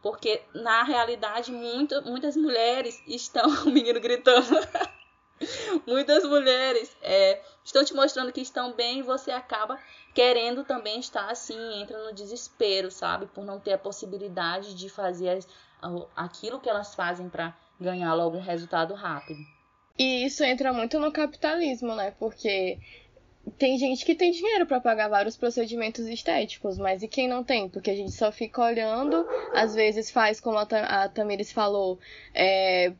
Porque na realidade muito, muitas mulheres estão, o menino gritando. muitas mulheres é, estão te mostrando que estão bem e você acaba querendo também estar assim, entra no desespero, sabe? Por não ter a possibilidade de fazer as, aquilo que elas fazem para ganhar logo um resultado rápido. E isso entra muito no capitalismo, né? Porque tem gente que tem dinheiro para pagar vários procedimentos estéticos, mas e quem não tem? Porque a gente só fica olhando, às vezes faz, como a, Tamires falou, é,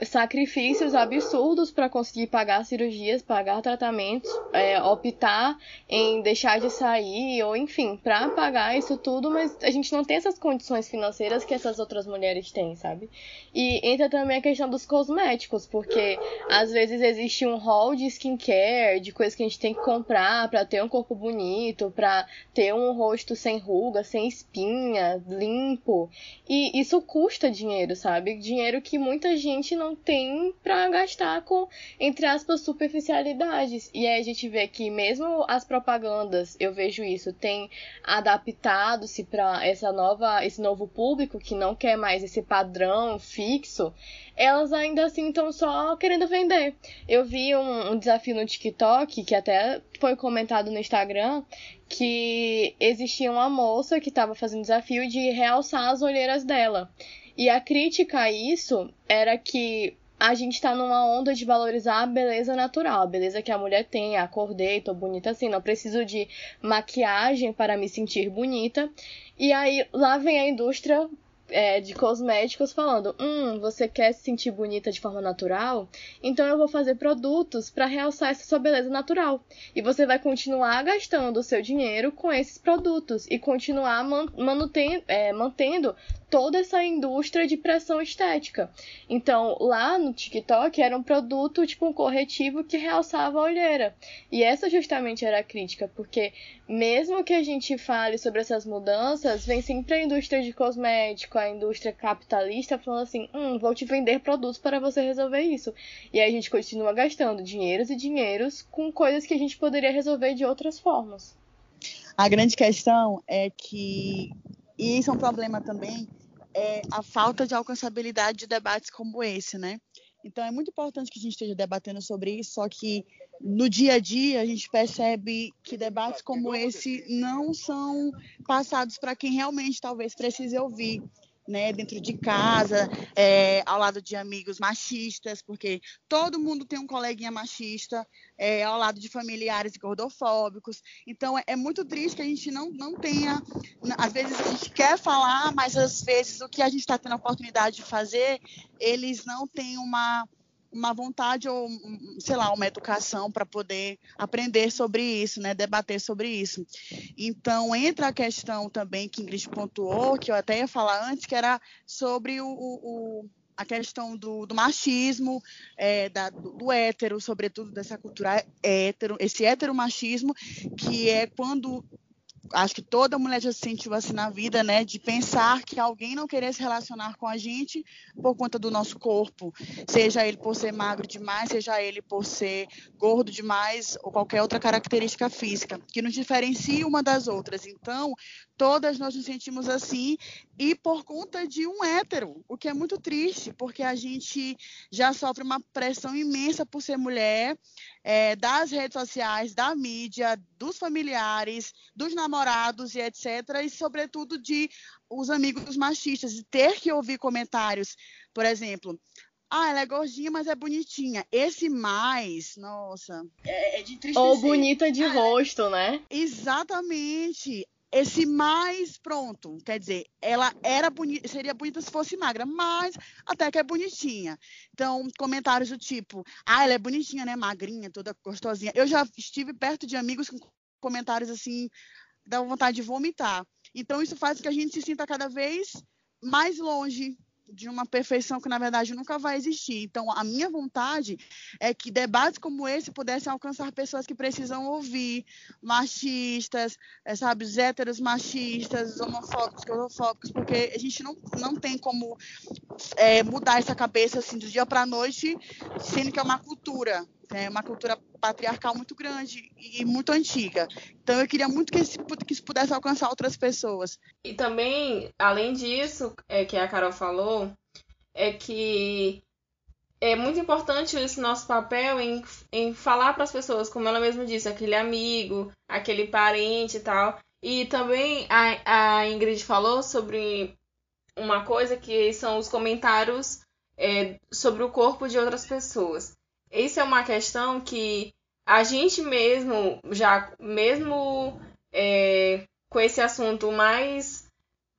sacrifícios absurdos para conseguir pagar cirurgias, pagar tratamentos, é, optar em deixar de sair ou enfim, para pagar isso tudo, mas a gente não tem essas condições financeiras que essas outras mulheres têm, sabe? E entra também a questão dos cosméticos, porque às vezes existe um hall de skincare, de coisas que a gente tem que comprar para ter um corpo bonito, para ter um rosto sem ruga, sem espinha, limpo, e isso custa dinheiro, sabe? Dinheiro que muita gente não tem para gastar com, entre aspas, superficialidades. E aí a gente vê que mesmo as propagandas, eu vejo isso, tem adaptado-se para essa nova, esse novo público que não quer mais esse padrão fixo elas ainda assim estão só querendo vender. Eu vi um, um, desafio no TikTok, que até foi comentado no Instagram, que existia uma moça que estava fazendo desafio de realçar as olheiras dela. E a crítica a isso era que a gente tá numa onda de valorizar a beleza natural, a beleza que a mulher tem, acordei, tô bonita assim, não preciso de maquiagem para me sentir bonita. E aí lá vem a indústria é, de cosméticos falando: hum, você quer se sentir bonita de forma natural? Então eu vou fazer produtos para realçar essa sua beleza natural. E você vai continuar gastando o seu dinheiro com esses produtos e continuar man é, mantendo toda essa indústria de pressão estética. Então, lá no TikTok era um produto, tipo um corretivo que realçava a olheira. E essa justamente era a crítica, porque mesmo que a gente fale sobre essas mudanças, vem sempre a indústria de cosmético, a indústria capitalista falando assim: hum, vou te vender produtos para você resolver isso. E aí a gente continua gastando dinheiros e dinheiros com coisas que a gente poderia resolver de outras formas. A grande questão é que, e isso é um problema também, é a falta de alcançabilidade de debates como esse, né? Então é muito importante que a gente esteja debatendo sobre isso, só que no dia a dia a gente percebe que debates como esse não são passados para quem realmente talvez precise ouvir né, dentro de casa, é, ao lado de amigos machistas, porque todo mundo tem um coleguinha machista, é, ao lado de familiares gordofóbicos. Então, é, é, muito triste que a gente não, não tenha. Às vezes a gente quer falar, mas às vezes o que a gente está tendo a oportunidade de fazer, eles não têm uma uma vontade ou, sei lá, uma educação para poder aprender sobre isso, né, debater sobre isso. Então, entra a questão também que Ingrid pontuou, que eu até ia falar antes, que era sobre o, o a questão do, do machismo, é, da, do, do, hétero, sobretudo dessa cultura hétero, esse heteromachismo, que é quando acho que toda mulher já se sentiu assim na vida, né? De pensar que alguém não querer se relacionar com a gente por conta do nosso corpo, seja ele por ser magro demais, seja ele por ser gordo demais ou qualquer outra característica física, que nos diferencia uma das outras. Então, todas nós nos sentimos assim e por conta de um hétero, o que é muito triste, porque a gente já sofre uma pressão imensa por ser mulher, é, das redes sociais, da mídia, dos familiares, dos namorados e etc. E, sobretudo, de os amigos machistas, de ter que ouvir comentários, por exemplo. Ah, ela é gordinha, mas é bonitinha. Esse mais, nossa, é, é de entristecer. Ou bonita de ah, rosto, né? Exatamente esse mais pronto, quer dizer, ela era bonita, seria bonita se fosse magra, mas até que é bonitinha. Então, comentários do tipo, ah, ela é bonitinha, né, magrinha, toda gostosinha. Eu já estive perto de amigos com comentários assim, dá vontade de vomitar. Então, isso faz com que a gente se sinta cada vez mais longe de uma perfeição que na verdade nunca vai existir. Então, a minha vontade é que debates como esse pudessem alcançar pessoas que precisam ouvir, machistas, é, sabe, héteros machistas, homofóbicos, homofóbicos, porque a gente não, não tem como é, mudar essa cabeça assim do dia para a noite, sendo que é uma cultura, é uma cultura patriarcal muito grande e muito antiga. Então eu queria muito que isso, pudesse alcançar outras pessoas. E também, além disso, é que a Carol falou, é que é muito importante esse nosso papel em, em falar para as pessoas, como ela mesma disse, aquele amigo, aquele parente e tal. E também a, a Ingrid falou sobre uma coisa que são os comentários é, sobre o corpo de outras pessoas. Isso é uma questão que a gente mesmo, já mesmo é, com esse assunto mais,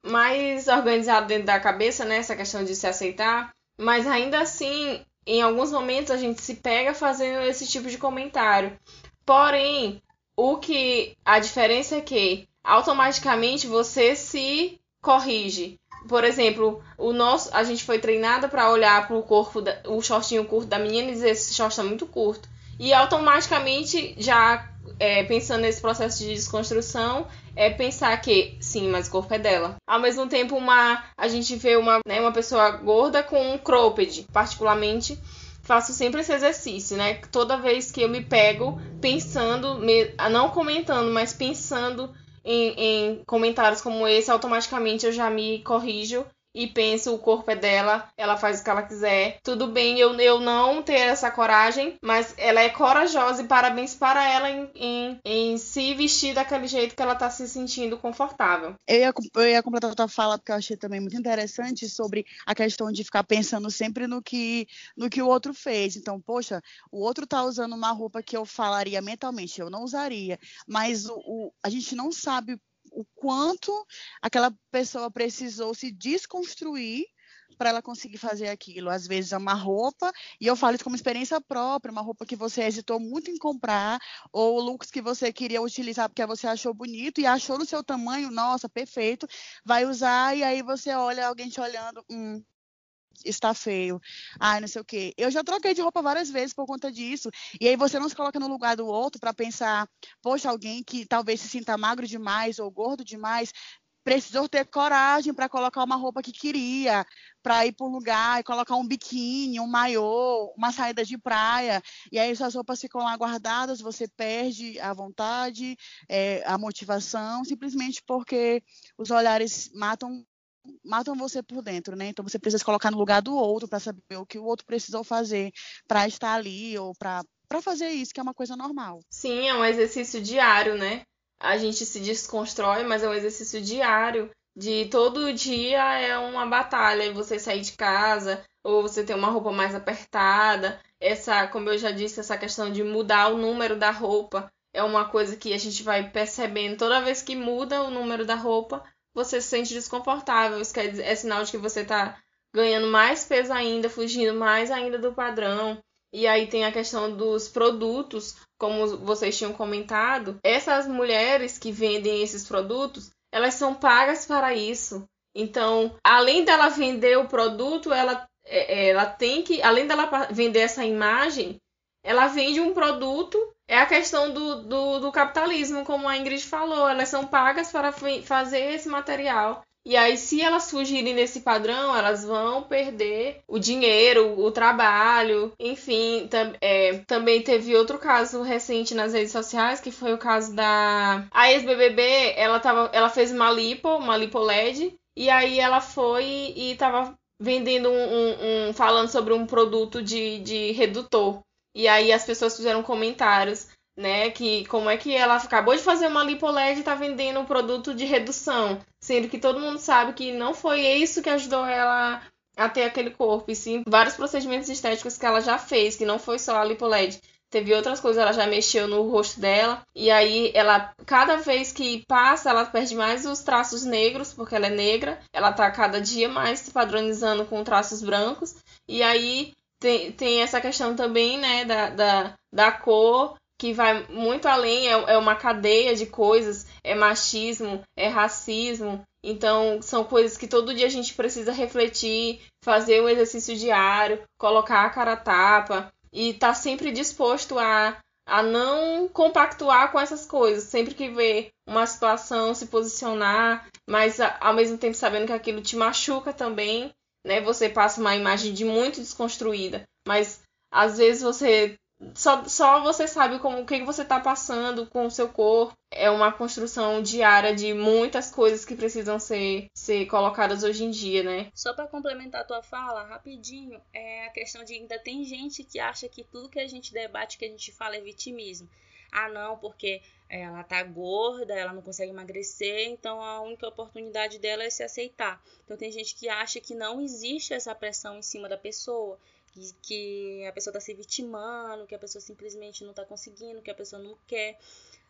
mais organizado dentro da cabeça, né, essa questão de se aceitar, mas ainda assim, em alguns momentos a gente se pega fazendo esse tipo de comentário. Porém, o que a diferença é que automaticamente você se corrige. Por exemplo, o nosso, a gente foi treinada para olhar para o corpo, da, o shortinho curto da menina e dizer esse short está muito curto. E automaticamente, já é, pensando nesse processo de desconstrução, é pensar que sim, mas o corpo é dela. Ao mesmo tempo, uma, a gente vê uma, né, uma pessoa gorda com um cropped, particularmente faço sempre esse exercício, né? Toda vez que eu me pego pensando, não comentando, mas pensando em, em comentários como esse, automaticamente eu já me corrijo e penso o corpo é dela, ela faz o que ela quiser. Tudo bem eu, eu não ter essa coragem, mas ela é corajosa e parabéns para ela em, em, em se vestir daquele jeito que ela tá se sentindo confortável. Eu ia, eu ia completar a tua fala porque eu achei também muito interessante sobre a questão de ficar pensando sempre no que, no que o outro fez. Então, poxa, o outro tá usando uma roupa que eu falaria mentalmente, eu não usaria, mas o, o a gente não sabe o quanto aquela pessoa precisou se desconstruir para ela conseguir fazer aquilo. Às vezes é uma roupa, e eu falo isso como experiência própria, uma roupa que você hesitou muito em comprar, ou looks que você queria utilizar porque você achou bonito e achou no seu tamanho, nossa, perfeito, vai usar, e aí você olha alguém te olhando, hum, está feio, ai, não sei o quê. Eu já troquei de roupa várias vezes por conta disso. E aí você não se coloca no lugar do outro para pensar, poxa, alguém que talvez se sinta magro demais ou gordo demais, precisou ter coragem para colocar uma roupa que queria, para ir para um lugar e colocar um biquíni, um maiô, uma saída de praia. E aí suas roupas ficam lá guardadas, você perde a vontade, é, a motivação, simplesmente porque os olhares matam matam você por dentro, né? Então você precisa se colocar no lugar do outro para saber o que o outro precisou fazer para estar ali ou para para fazer isso, que é uma coisa normal. Sim, é um exercício diário, né? A gente se desconstrói, mas é um exercício diário de todo dia é uma batalha, você sair de casa ou você ter uma roupa mais apertada. Essa, como eu já disse, essa questão de mudar o número da roupa é uma coisa que a gente vai percebendo toda vez que muda o número da roupa, você se sente desconfortável. Isso quer dizer, é sinal de que você está ganhando mais peso ainda, fugindo mais ainda do padrão. E aí tem a questão dos produtos, como vocês tinham comentado. Essas mulheres que vendem esses produtos, elas são pagas para isso. Então, além dela vender o produto, ela, é, é, ela tem que, além dela vender essa imagem, ela vende um produto é a questão do, do, do, capitalismo, como a Ingrid falou. Elas são pagas para fazer esse material. E aí, se elas fugirem desse padrão, elas vão perder o dinheiro, o trabalho, enfim. Tam é, também teve outro caso recente nas redes sociais, que foi o caso da. A ex-BBB, ela, ela fez uma lipo, uma lipo LED, e aí ela foi e tava vendendo um, um, um falando sobre um produto de, de redutor. E aí as pessoas fizeram comentários né? Que como é que ela acabou de fazer uma lipoled e tá vendendo um produto de redução, sendo que todo mundo sabe que não foi isso que ajudou ela a ter aquele corpo, e sim vários procedimentos estéticos que ela já fez, que não foi só a lipoled. Teve outras coisas, ela já mexeu no rosto dela. E aí, ela, cada vez que passa, ela perde mais os traços negros, porque ela é negra. Ela tá cada dia mais se padronizando com traços brancos. E aí, tem, tem essa questão também, né, da, da, da cor que vai muito além, é, é uma cadeia de coisas, é machismo, é racismo. Então, são coisas que todo dia a gente precisa refletir, fazer um exercício diário, colocar a cara a tapa e estar tá sempre disposto a, a não compactuar com essas coisas. Sempre que vê uma situação, se posicionar, mas ao mesmo tempo sabendo que aquilo te machuca também, né? Você passa uma imagem de muito desconstruída, mas às vezes você só, só você sabe como o que você está passando com o seu corpo. É uma construção diária de muitas coisas que precisam ser, ser colocadas hoje em dia, né? Só para complementar a tua fala, rapidinho, é a questão de ainda tem gente que acha que tudo que a gente debate, que a gente fala é vitimismo. Ah, não, porque ela tá gorda, ela não consegue emagrecer, então a única oportunidade dela é se aceitar. Então tem gente que acha que não existe essa pressão em cima da pessoa, que, que a pessoa está se vitimando, que a pessoa simplesmente não está conseguindo, que a pessoa não quer,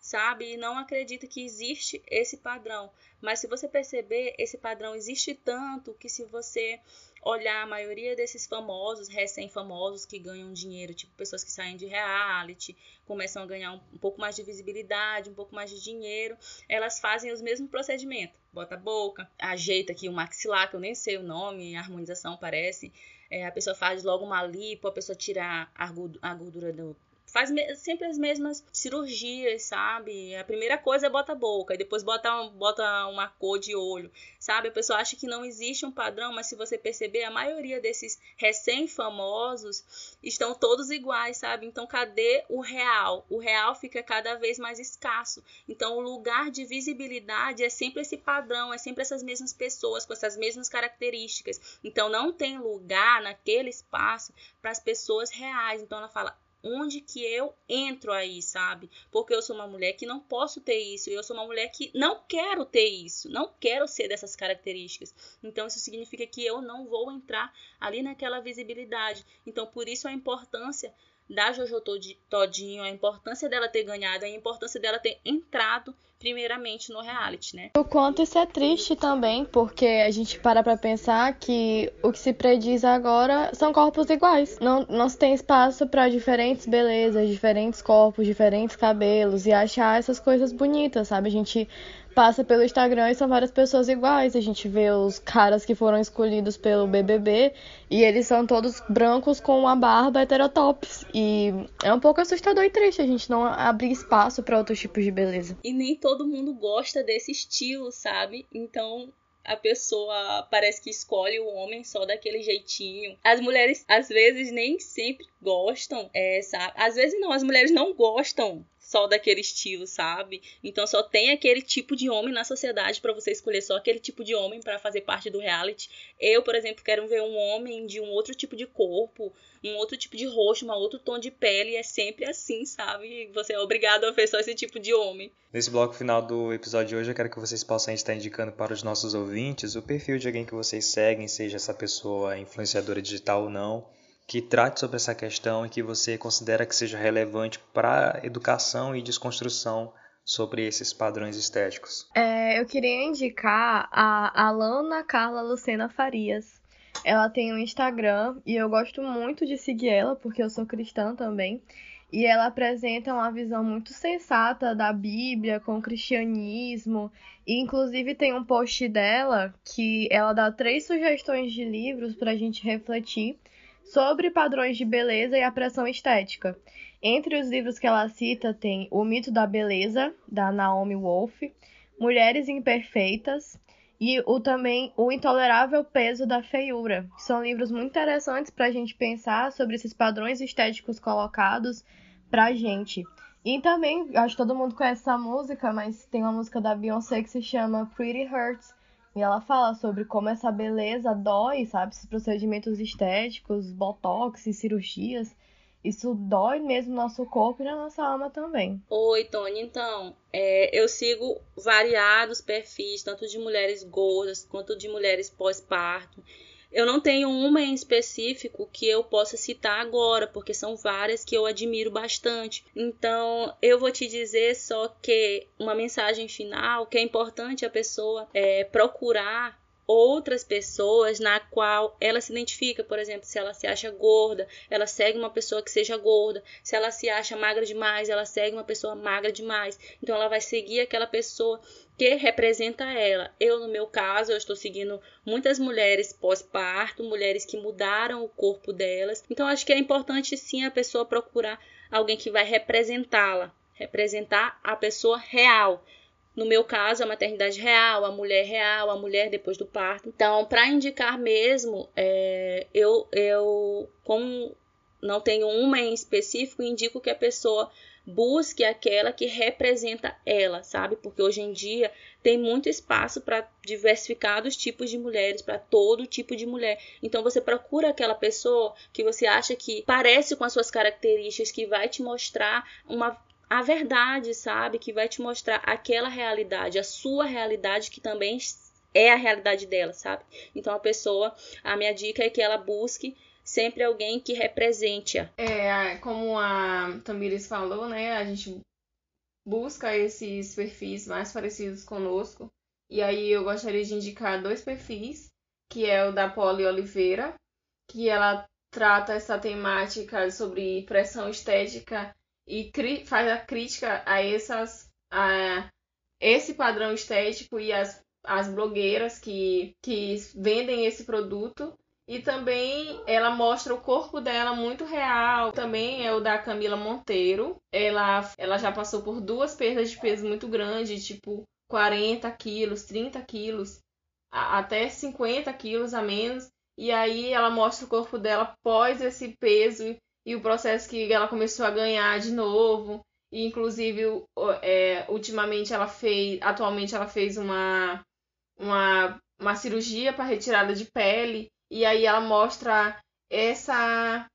sabe? E não acredita que existe esse padrão. Mas se você perceber, esse padrão existe tanto que se você olhar a maioria desses famosos, recém-famosos que ganham dinheiro, tipo pessoas que saem de reality, começam a ganhar um, um, pouco mais de visibilidade, um pouco mais de dinheiro, elas fazem os mesmos procedimentos. Bota a boca, ajeita aqui o maxilar, que eu nem sei o nome, harmonização parece, é, a pessoa faz logo uma lipo, a pessoa tira a gordura do, faz sempre as mesmas cirurgias, sabe? A primeira coisa é bota a boca, e depois bota, bota uma cor de olho, sabe? A pessoa acha que não existe um padrão, mas se você perceber, a maioria desses recém-famosos estão todos iguais, sabe? Então, cadê o real? O real fica cada vez mais escasso. Então, o lugar de visibilidade é sempre esse padrão, é sempre essas mesmas pessoas com essas mesmas características. Então, não tem lugar naquele espaço para as pessoas reais. Então, ela fala: onde que eu entro aí, sabe? Porque eu sou uma mulher que não posso ter isso, eu sou uma mulher que não quero ter isso, não quero ser dessas características. Então isso significa que eu não vou entrar ali naquela visibilidade. Então por isso a importância da Jojo Todinho, a importância dela ter ganhado, a importância dela ter entrado primeiramente no reality, né? O quanto isso é triste também, porque a gente para pra pensar que o que se prediz agora são corpos iguais. Não, não se tem espaço para diferentes belezas, diferentes corpos, diferentes cabelos e achar essas coisas bonitas, sabe? A gente passa pelo Instagram e são várias pessoas iguais. A gente vê os caras que foram escolhidos pelo BBB e eles são todos brancos com uma barba heterotops. E é um pouco assustador e triste a gente não abrir espaço para outros tipos de beleza. E nem todo mundo gosta desse estilo, sabe? Então a pessoa parece que escolhe o homem só daquele jeitinho. As mulheres, às vezes, nem sempre gostam, é, sabe? Às vezes não, as mulheres não gostam só daquele estilo, sabe? Então só tem aquele tipo de homem na sociedade para você escolher só aquele tipo de homem para fazer parte do reality. Eu, por exemplo, quero ver um homem de um outro tipo de corpo, um outro tipo de rosto, um outro tom de pele, é sempre assim, sabe? Você é obrigado a ver só esse tipo de homem. Nesse bloco final do episódio de hoje, eu quero que vocês possam estar indicando para os nossos ouvintes o perfil de alguém que vocês seguem, seja essa pessoa influenciadora digital ou não que trate sobre essa questão e que você considera que seja relevante para educação e desconstrução sobre esses padrões estéticos? É, eu queria indicar a Alana Carla Lucena Farias. Ela tem um Instagram e eu gosto muito de seguir ela porque eu sou cristã também. E ela apresenta uma visão muito sensata da Bíblia com o cristianismo. E inclusive tem um post dela que ela dá três sugestões de livros para a gente refletir sobre padrões de beleza e a pressão estética. Entre os livros que ela cita tem O Mito da Beleza, da Naomi Wolf, Mulheres Imperfeitas e o também O Intolerável Peso da Feiura. São livros muito interessantes para a gente pensar sobre esses padrões estéticos colocados para a gente. E também, acho que todo mundo conhece essa música, mas tem uma música da Beyoncé que se chama Pretty Hurts. E ela fala sobre como essa beleza dói, sabe? Esses procedimentos estéticos, botox cirurgias isso dói mesmo no nosso corpo e na nossa alma também. Oi, Tony. Então, é, eu sigo variados perfis, tanto de mulheres gordas quanto de mulheres pós-parto. Eu não tenho uma em específico que eu possa citar agora, porque são várias que eu admiro bastante. Então, eu vou te dizer só que uma mensagem final que é importante a pessoa é, procurar outras pessoas na qual ela se identifica, por exemplo, se ela se acha gorda, ela segue uma pessoa que seja gorda, se ela se acha magra demais, ela segue uma pessoa magra demais. Então ela vai seguir aquela pessoa que representa ela. Eu, no meu caso, eu estou seguindo muitas mulheres pós-parto, mulheres que mudaram o corpo delas. Então acho que é importante sim a pessoa procurar alguém que vai representá-la, representar a pessoa real no meu caso, a maternidade real, a mulher real, a mulher depois do parto. Então, para indicar mesmo, é, eu, eu, como não tenho uma em específico, indico que a pessoa busque aquela que representa ela, sabe? Porque hoje em dia tem muito espaço para diversificados tipos de mulheres, para todo tipo de mulher. Então você procura aquela pessoa que você acha que parece com as suas características, que vai te mostrar uma a verdade, sabe? Que vai te mostrar aquela realidade, a sua realidade que também é a realidade dela, sabe? Então a pessoa, a minha dica é que ela busque sempre alguém que represente-a. É, como a Tamires falou, né? A gente busca esses perfis mais parecidos conosco. E aí eu gostaria de indicar dois perfis, que é o da Polly Oliveira, que ela trata essa temática sobre pressão estética e faz a crítica a essas a esse padrão estético e as, as blogueiras que, que vendem esse produto e também ela mostra o corpo dela muito real. Também é o da Camila Monteiro. Ela, ela já passou por duas perdas de peso muito grandes, tipo 40 quilos, 30 quilos, até 50 quilos a menos. E aí ela mostra o corpo dela pós esse peso e o processo que ela começou a ganhar de novo. E, inclusive, é, ultimamente ela fez. Atualmente ela fez uma, uma, uma cirurgia para retirada de pele. E aí ela mostra essa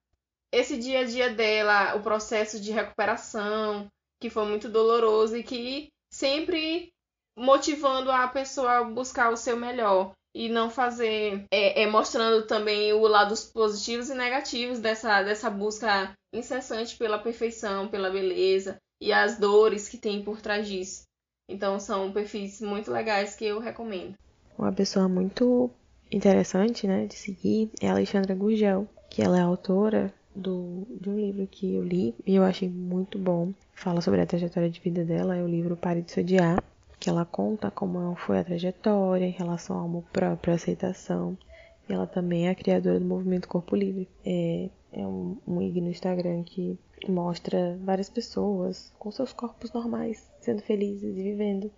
esse dia a dia dela, o processo de recuperação, que foi muito doloroso e que sempre motivando a pessoa a buscar o seu melhor e não fazer é, é, mostrando também o lado positivos e negativos dessa, dessa busca incessante pela perfeição, pela beleza e as dores que tem por trás disso. Então são perfis muito legais que eu recomendo. Uma pessoa muito interessante, né, de seguir é a Alexandra Gugel, que ela é autora do, de um livro que eu li e eu achei muito bom. Fala sobre a trajetória de vida dela, é o livro Pare de Se Odiar que ela conta como foi a trajetória em relação ao amor próprio, aceitação. E ela também é a criadora do movimento Corpo Livre. É, é um, um IG no Instagram que mostra várias pessoas com seus corpos normais, sendo felizes e vivendo.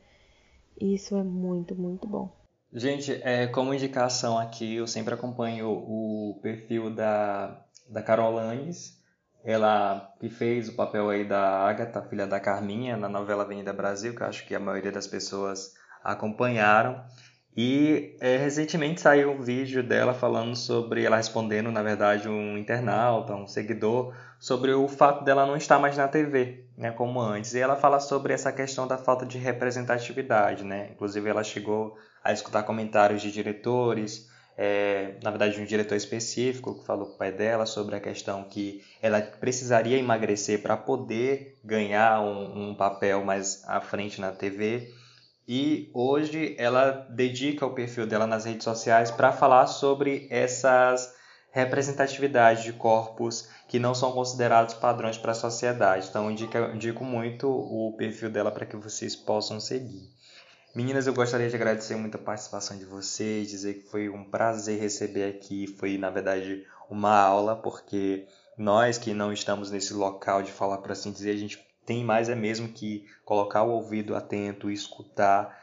E isso é muito, muito bom. Gente, é, como indicação aqui, eu sempre acompanho o perfil da, da Carol Langes, ela que fez o papel aí da Agatha, filha da Carminha, na novela Avenida Brasil, que eu acho que a maioria das pessoas acompanharam. E é, recentemente saiu um vídeo dela falando sobre, ela respondendo, na verdade, um internauta, um seguidor, sobre o fato dela não estar mais na TV, né, como antes. E ela fala sobre essa questão da falta de representatividade, né? Inclusive ela chegou a escutar comentários de diretores, é, na verdade, de um diretor específico que falou com o pai dela sobre a questão que ela precisaria emagrecer para poder ganhar um, um, papel mais à frente na TV. E hoje ela dedica o perfil dela nas redes sociais para falar sobre essas representatividades de corpos que não são considerados padrões para a sociedade. Então, indico, indico muito o perfil dela para que vocês possam seguir. Meninas, eu gostaria de agradecer muito a participação de vocês, dizer que foi um prazer receber aqui, foi na verdade uma aula, porque nós que não estamos nesse local de falar para assim dizer, a gente tem mais é mesmo que colocar o ouvido atento, escutar,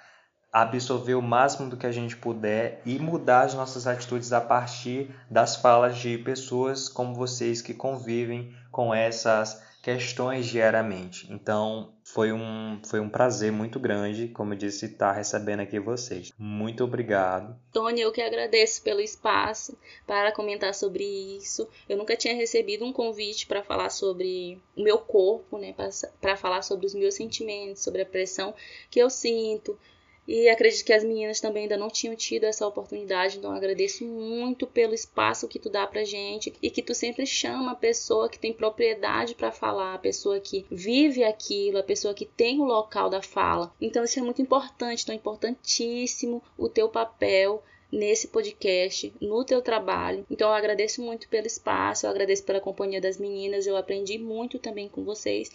absorver o máximo do que a gente puder e mudar as nossas atitudes a partir das falas de pessoas como vocês que convivem com essas questões diariamente. Então, foi um, foi um prazer muito grande, como eu disse, estar recebendo aqui vocês. Muito obrigado. Tony, eu que agradeço pelo espaço para comentar sobre isso. Eu nunca tinha recebido um convite para falar sobre o meu corpo, né, para falar sobre os meus sentimentos, sobre a pressão que eu sinto, e acredito que as meninas também ainda não tinham tido essa oportunidade, então agradeço muito pelo espaço que tu dá pra gente e que tu sempre chama a pessoa que tem propriedade para falar, a pessoa que vive aquilo, a pessoa que tem o local da fala. Então isso é muito importante, então é importantíssimo o teu papel nesse podcast, no teu trabalho. Então eu agradeço muito pelo espaço, eu agradeço pela companhia das meninas, eu aprendi muito também com vocês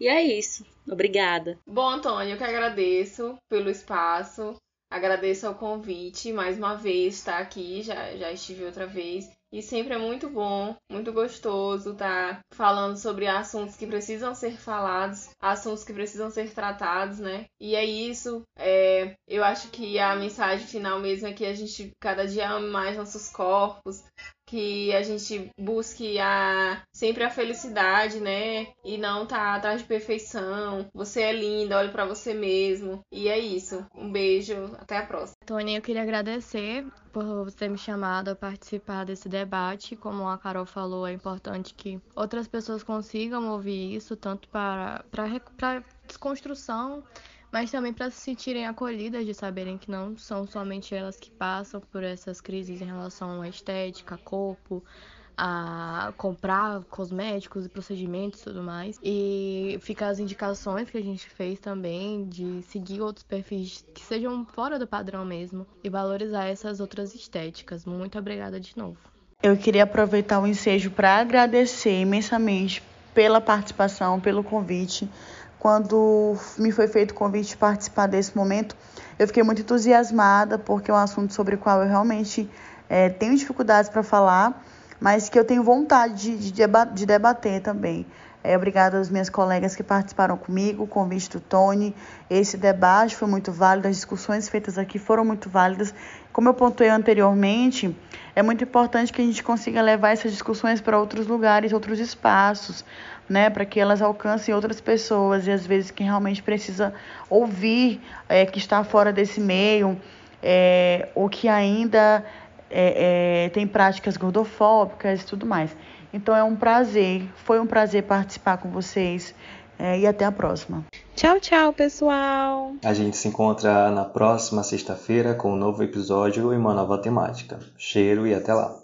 e é isso. Obrigada. Bom, Antônio, eu que agradeço pelo espaço. Agradeço ao convite mais uma vez estar aqui, já, já estive outra vez. E sempre é muito bom, muito gostoso estar falando sobre assuntos que precisam ser falados, assuntos que precisam ser tratados, né? E é isso. É, eu acho que a mensagem final mesmo é que a gente cada dia ame mais nossos corpos, que a gente busque a, sempre a felicidade, né? E não tá atrás de perfeição. Você é linda, olhe para você mesmo. E é isso. Um beijo, até a próxima. Tony, eu queria agradecer por você ter me chamado a participar desse debate. Como a Carol falou, é importante que outras pessoas consigam ouvir isso, tanto para, para, desconstrução mas também para se sentirem acolhidas de saberem que não são somente elas que passam por essas crises em relação à estética, corpo, a comprar cosméticos e procedimentos e tudo mais. E fica as indicações que a gente fez também de seguir outros perfis que sejam fora do padrão mesmo e valorizar essas outras estéticas. Muito obrigada de novo. Eu queria aproveitar o ensejo para agradecer imensamente pela participação, pelo convite quando me foi feito o convite de participar desse momento, eu fiquei muito entusiasmada, porque é um assunto sobre o qual eu realmente é, tenho dificuldades para falar, mas que eu tenho vontade de, de, de debater também. É, obrigada às minhas colegas que participaram comigo, o convite do Tony. Esse debate foi muito válido, as discussões feitas aqui foram muito válidas. Como eu pontuei anteriormente, é muito importante que a gente consiga levar essas discussões para outros lugares, outros espaços, né, para que elas alcancem outras pessoas e às vezes quem realmente precisa ouvir é, que está fora desse meio é, ou que ainda é, é, tem práticas gordofóbicas e tudo mais. Então é um prazer, foi um prazer participar com vocês é, e até a próxima. Tchau, tchau, pessoal! A gente se encontra na próxima sexta-feira com um novo episódio e uma nova temática. Cheiro e até lá!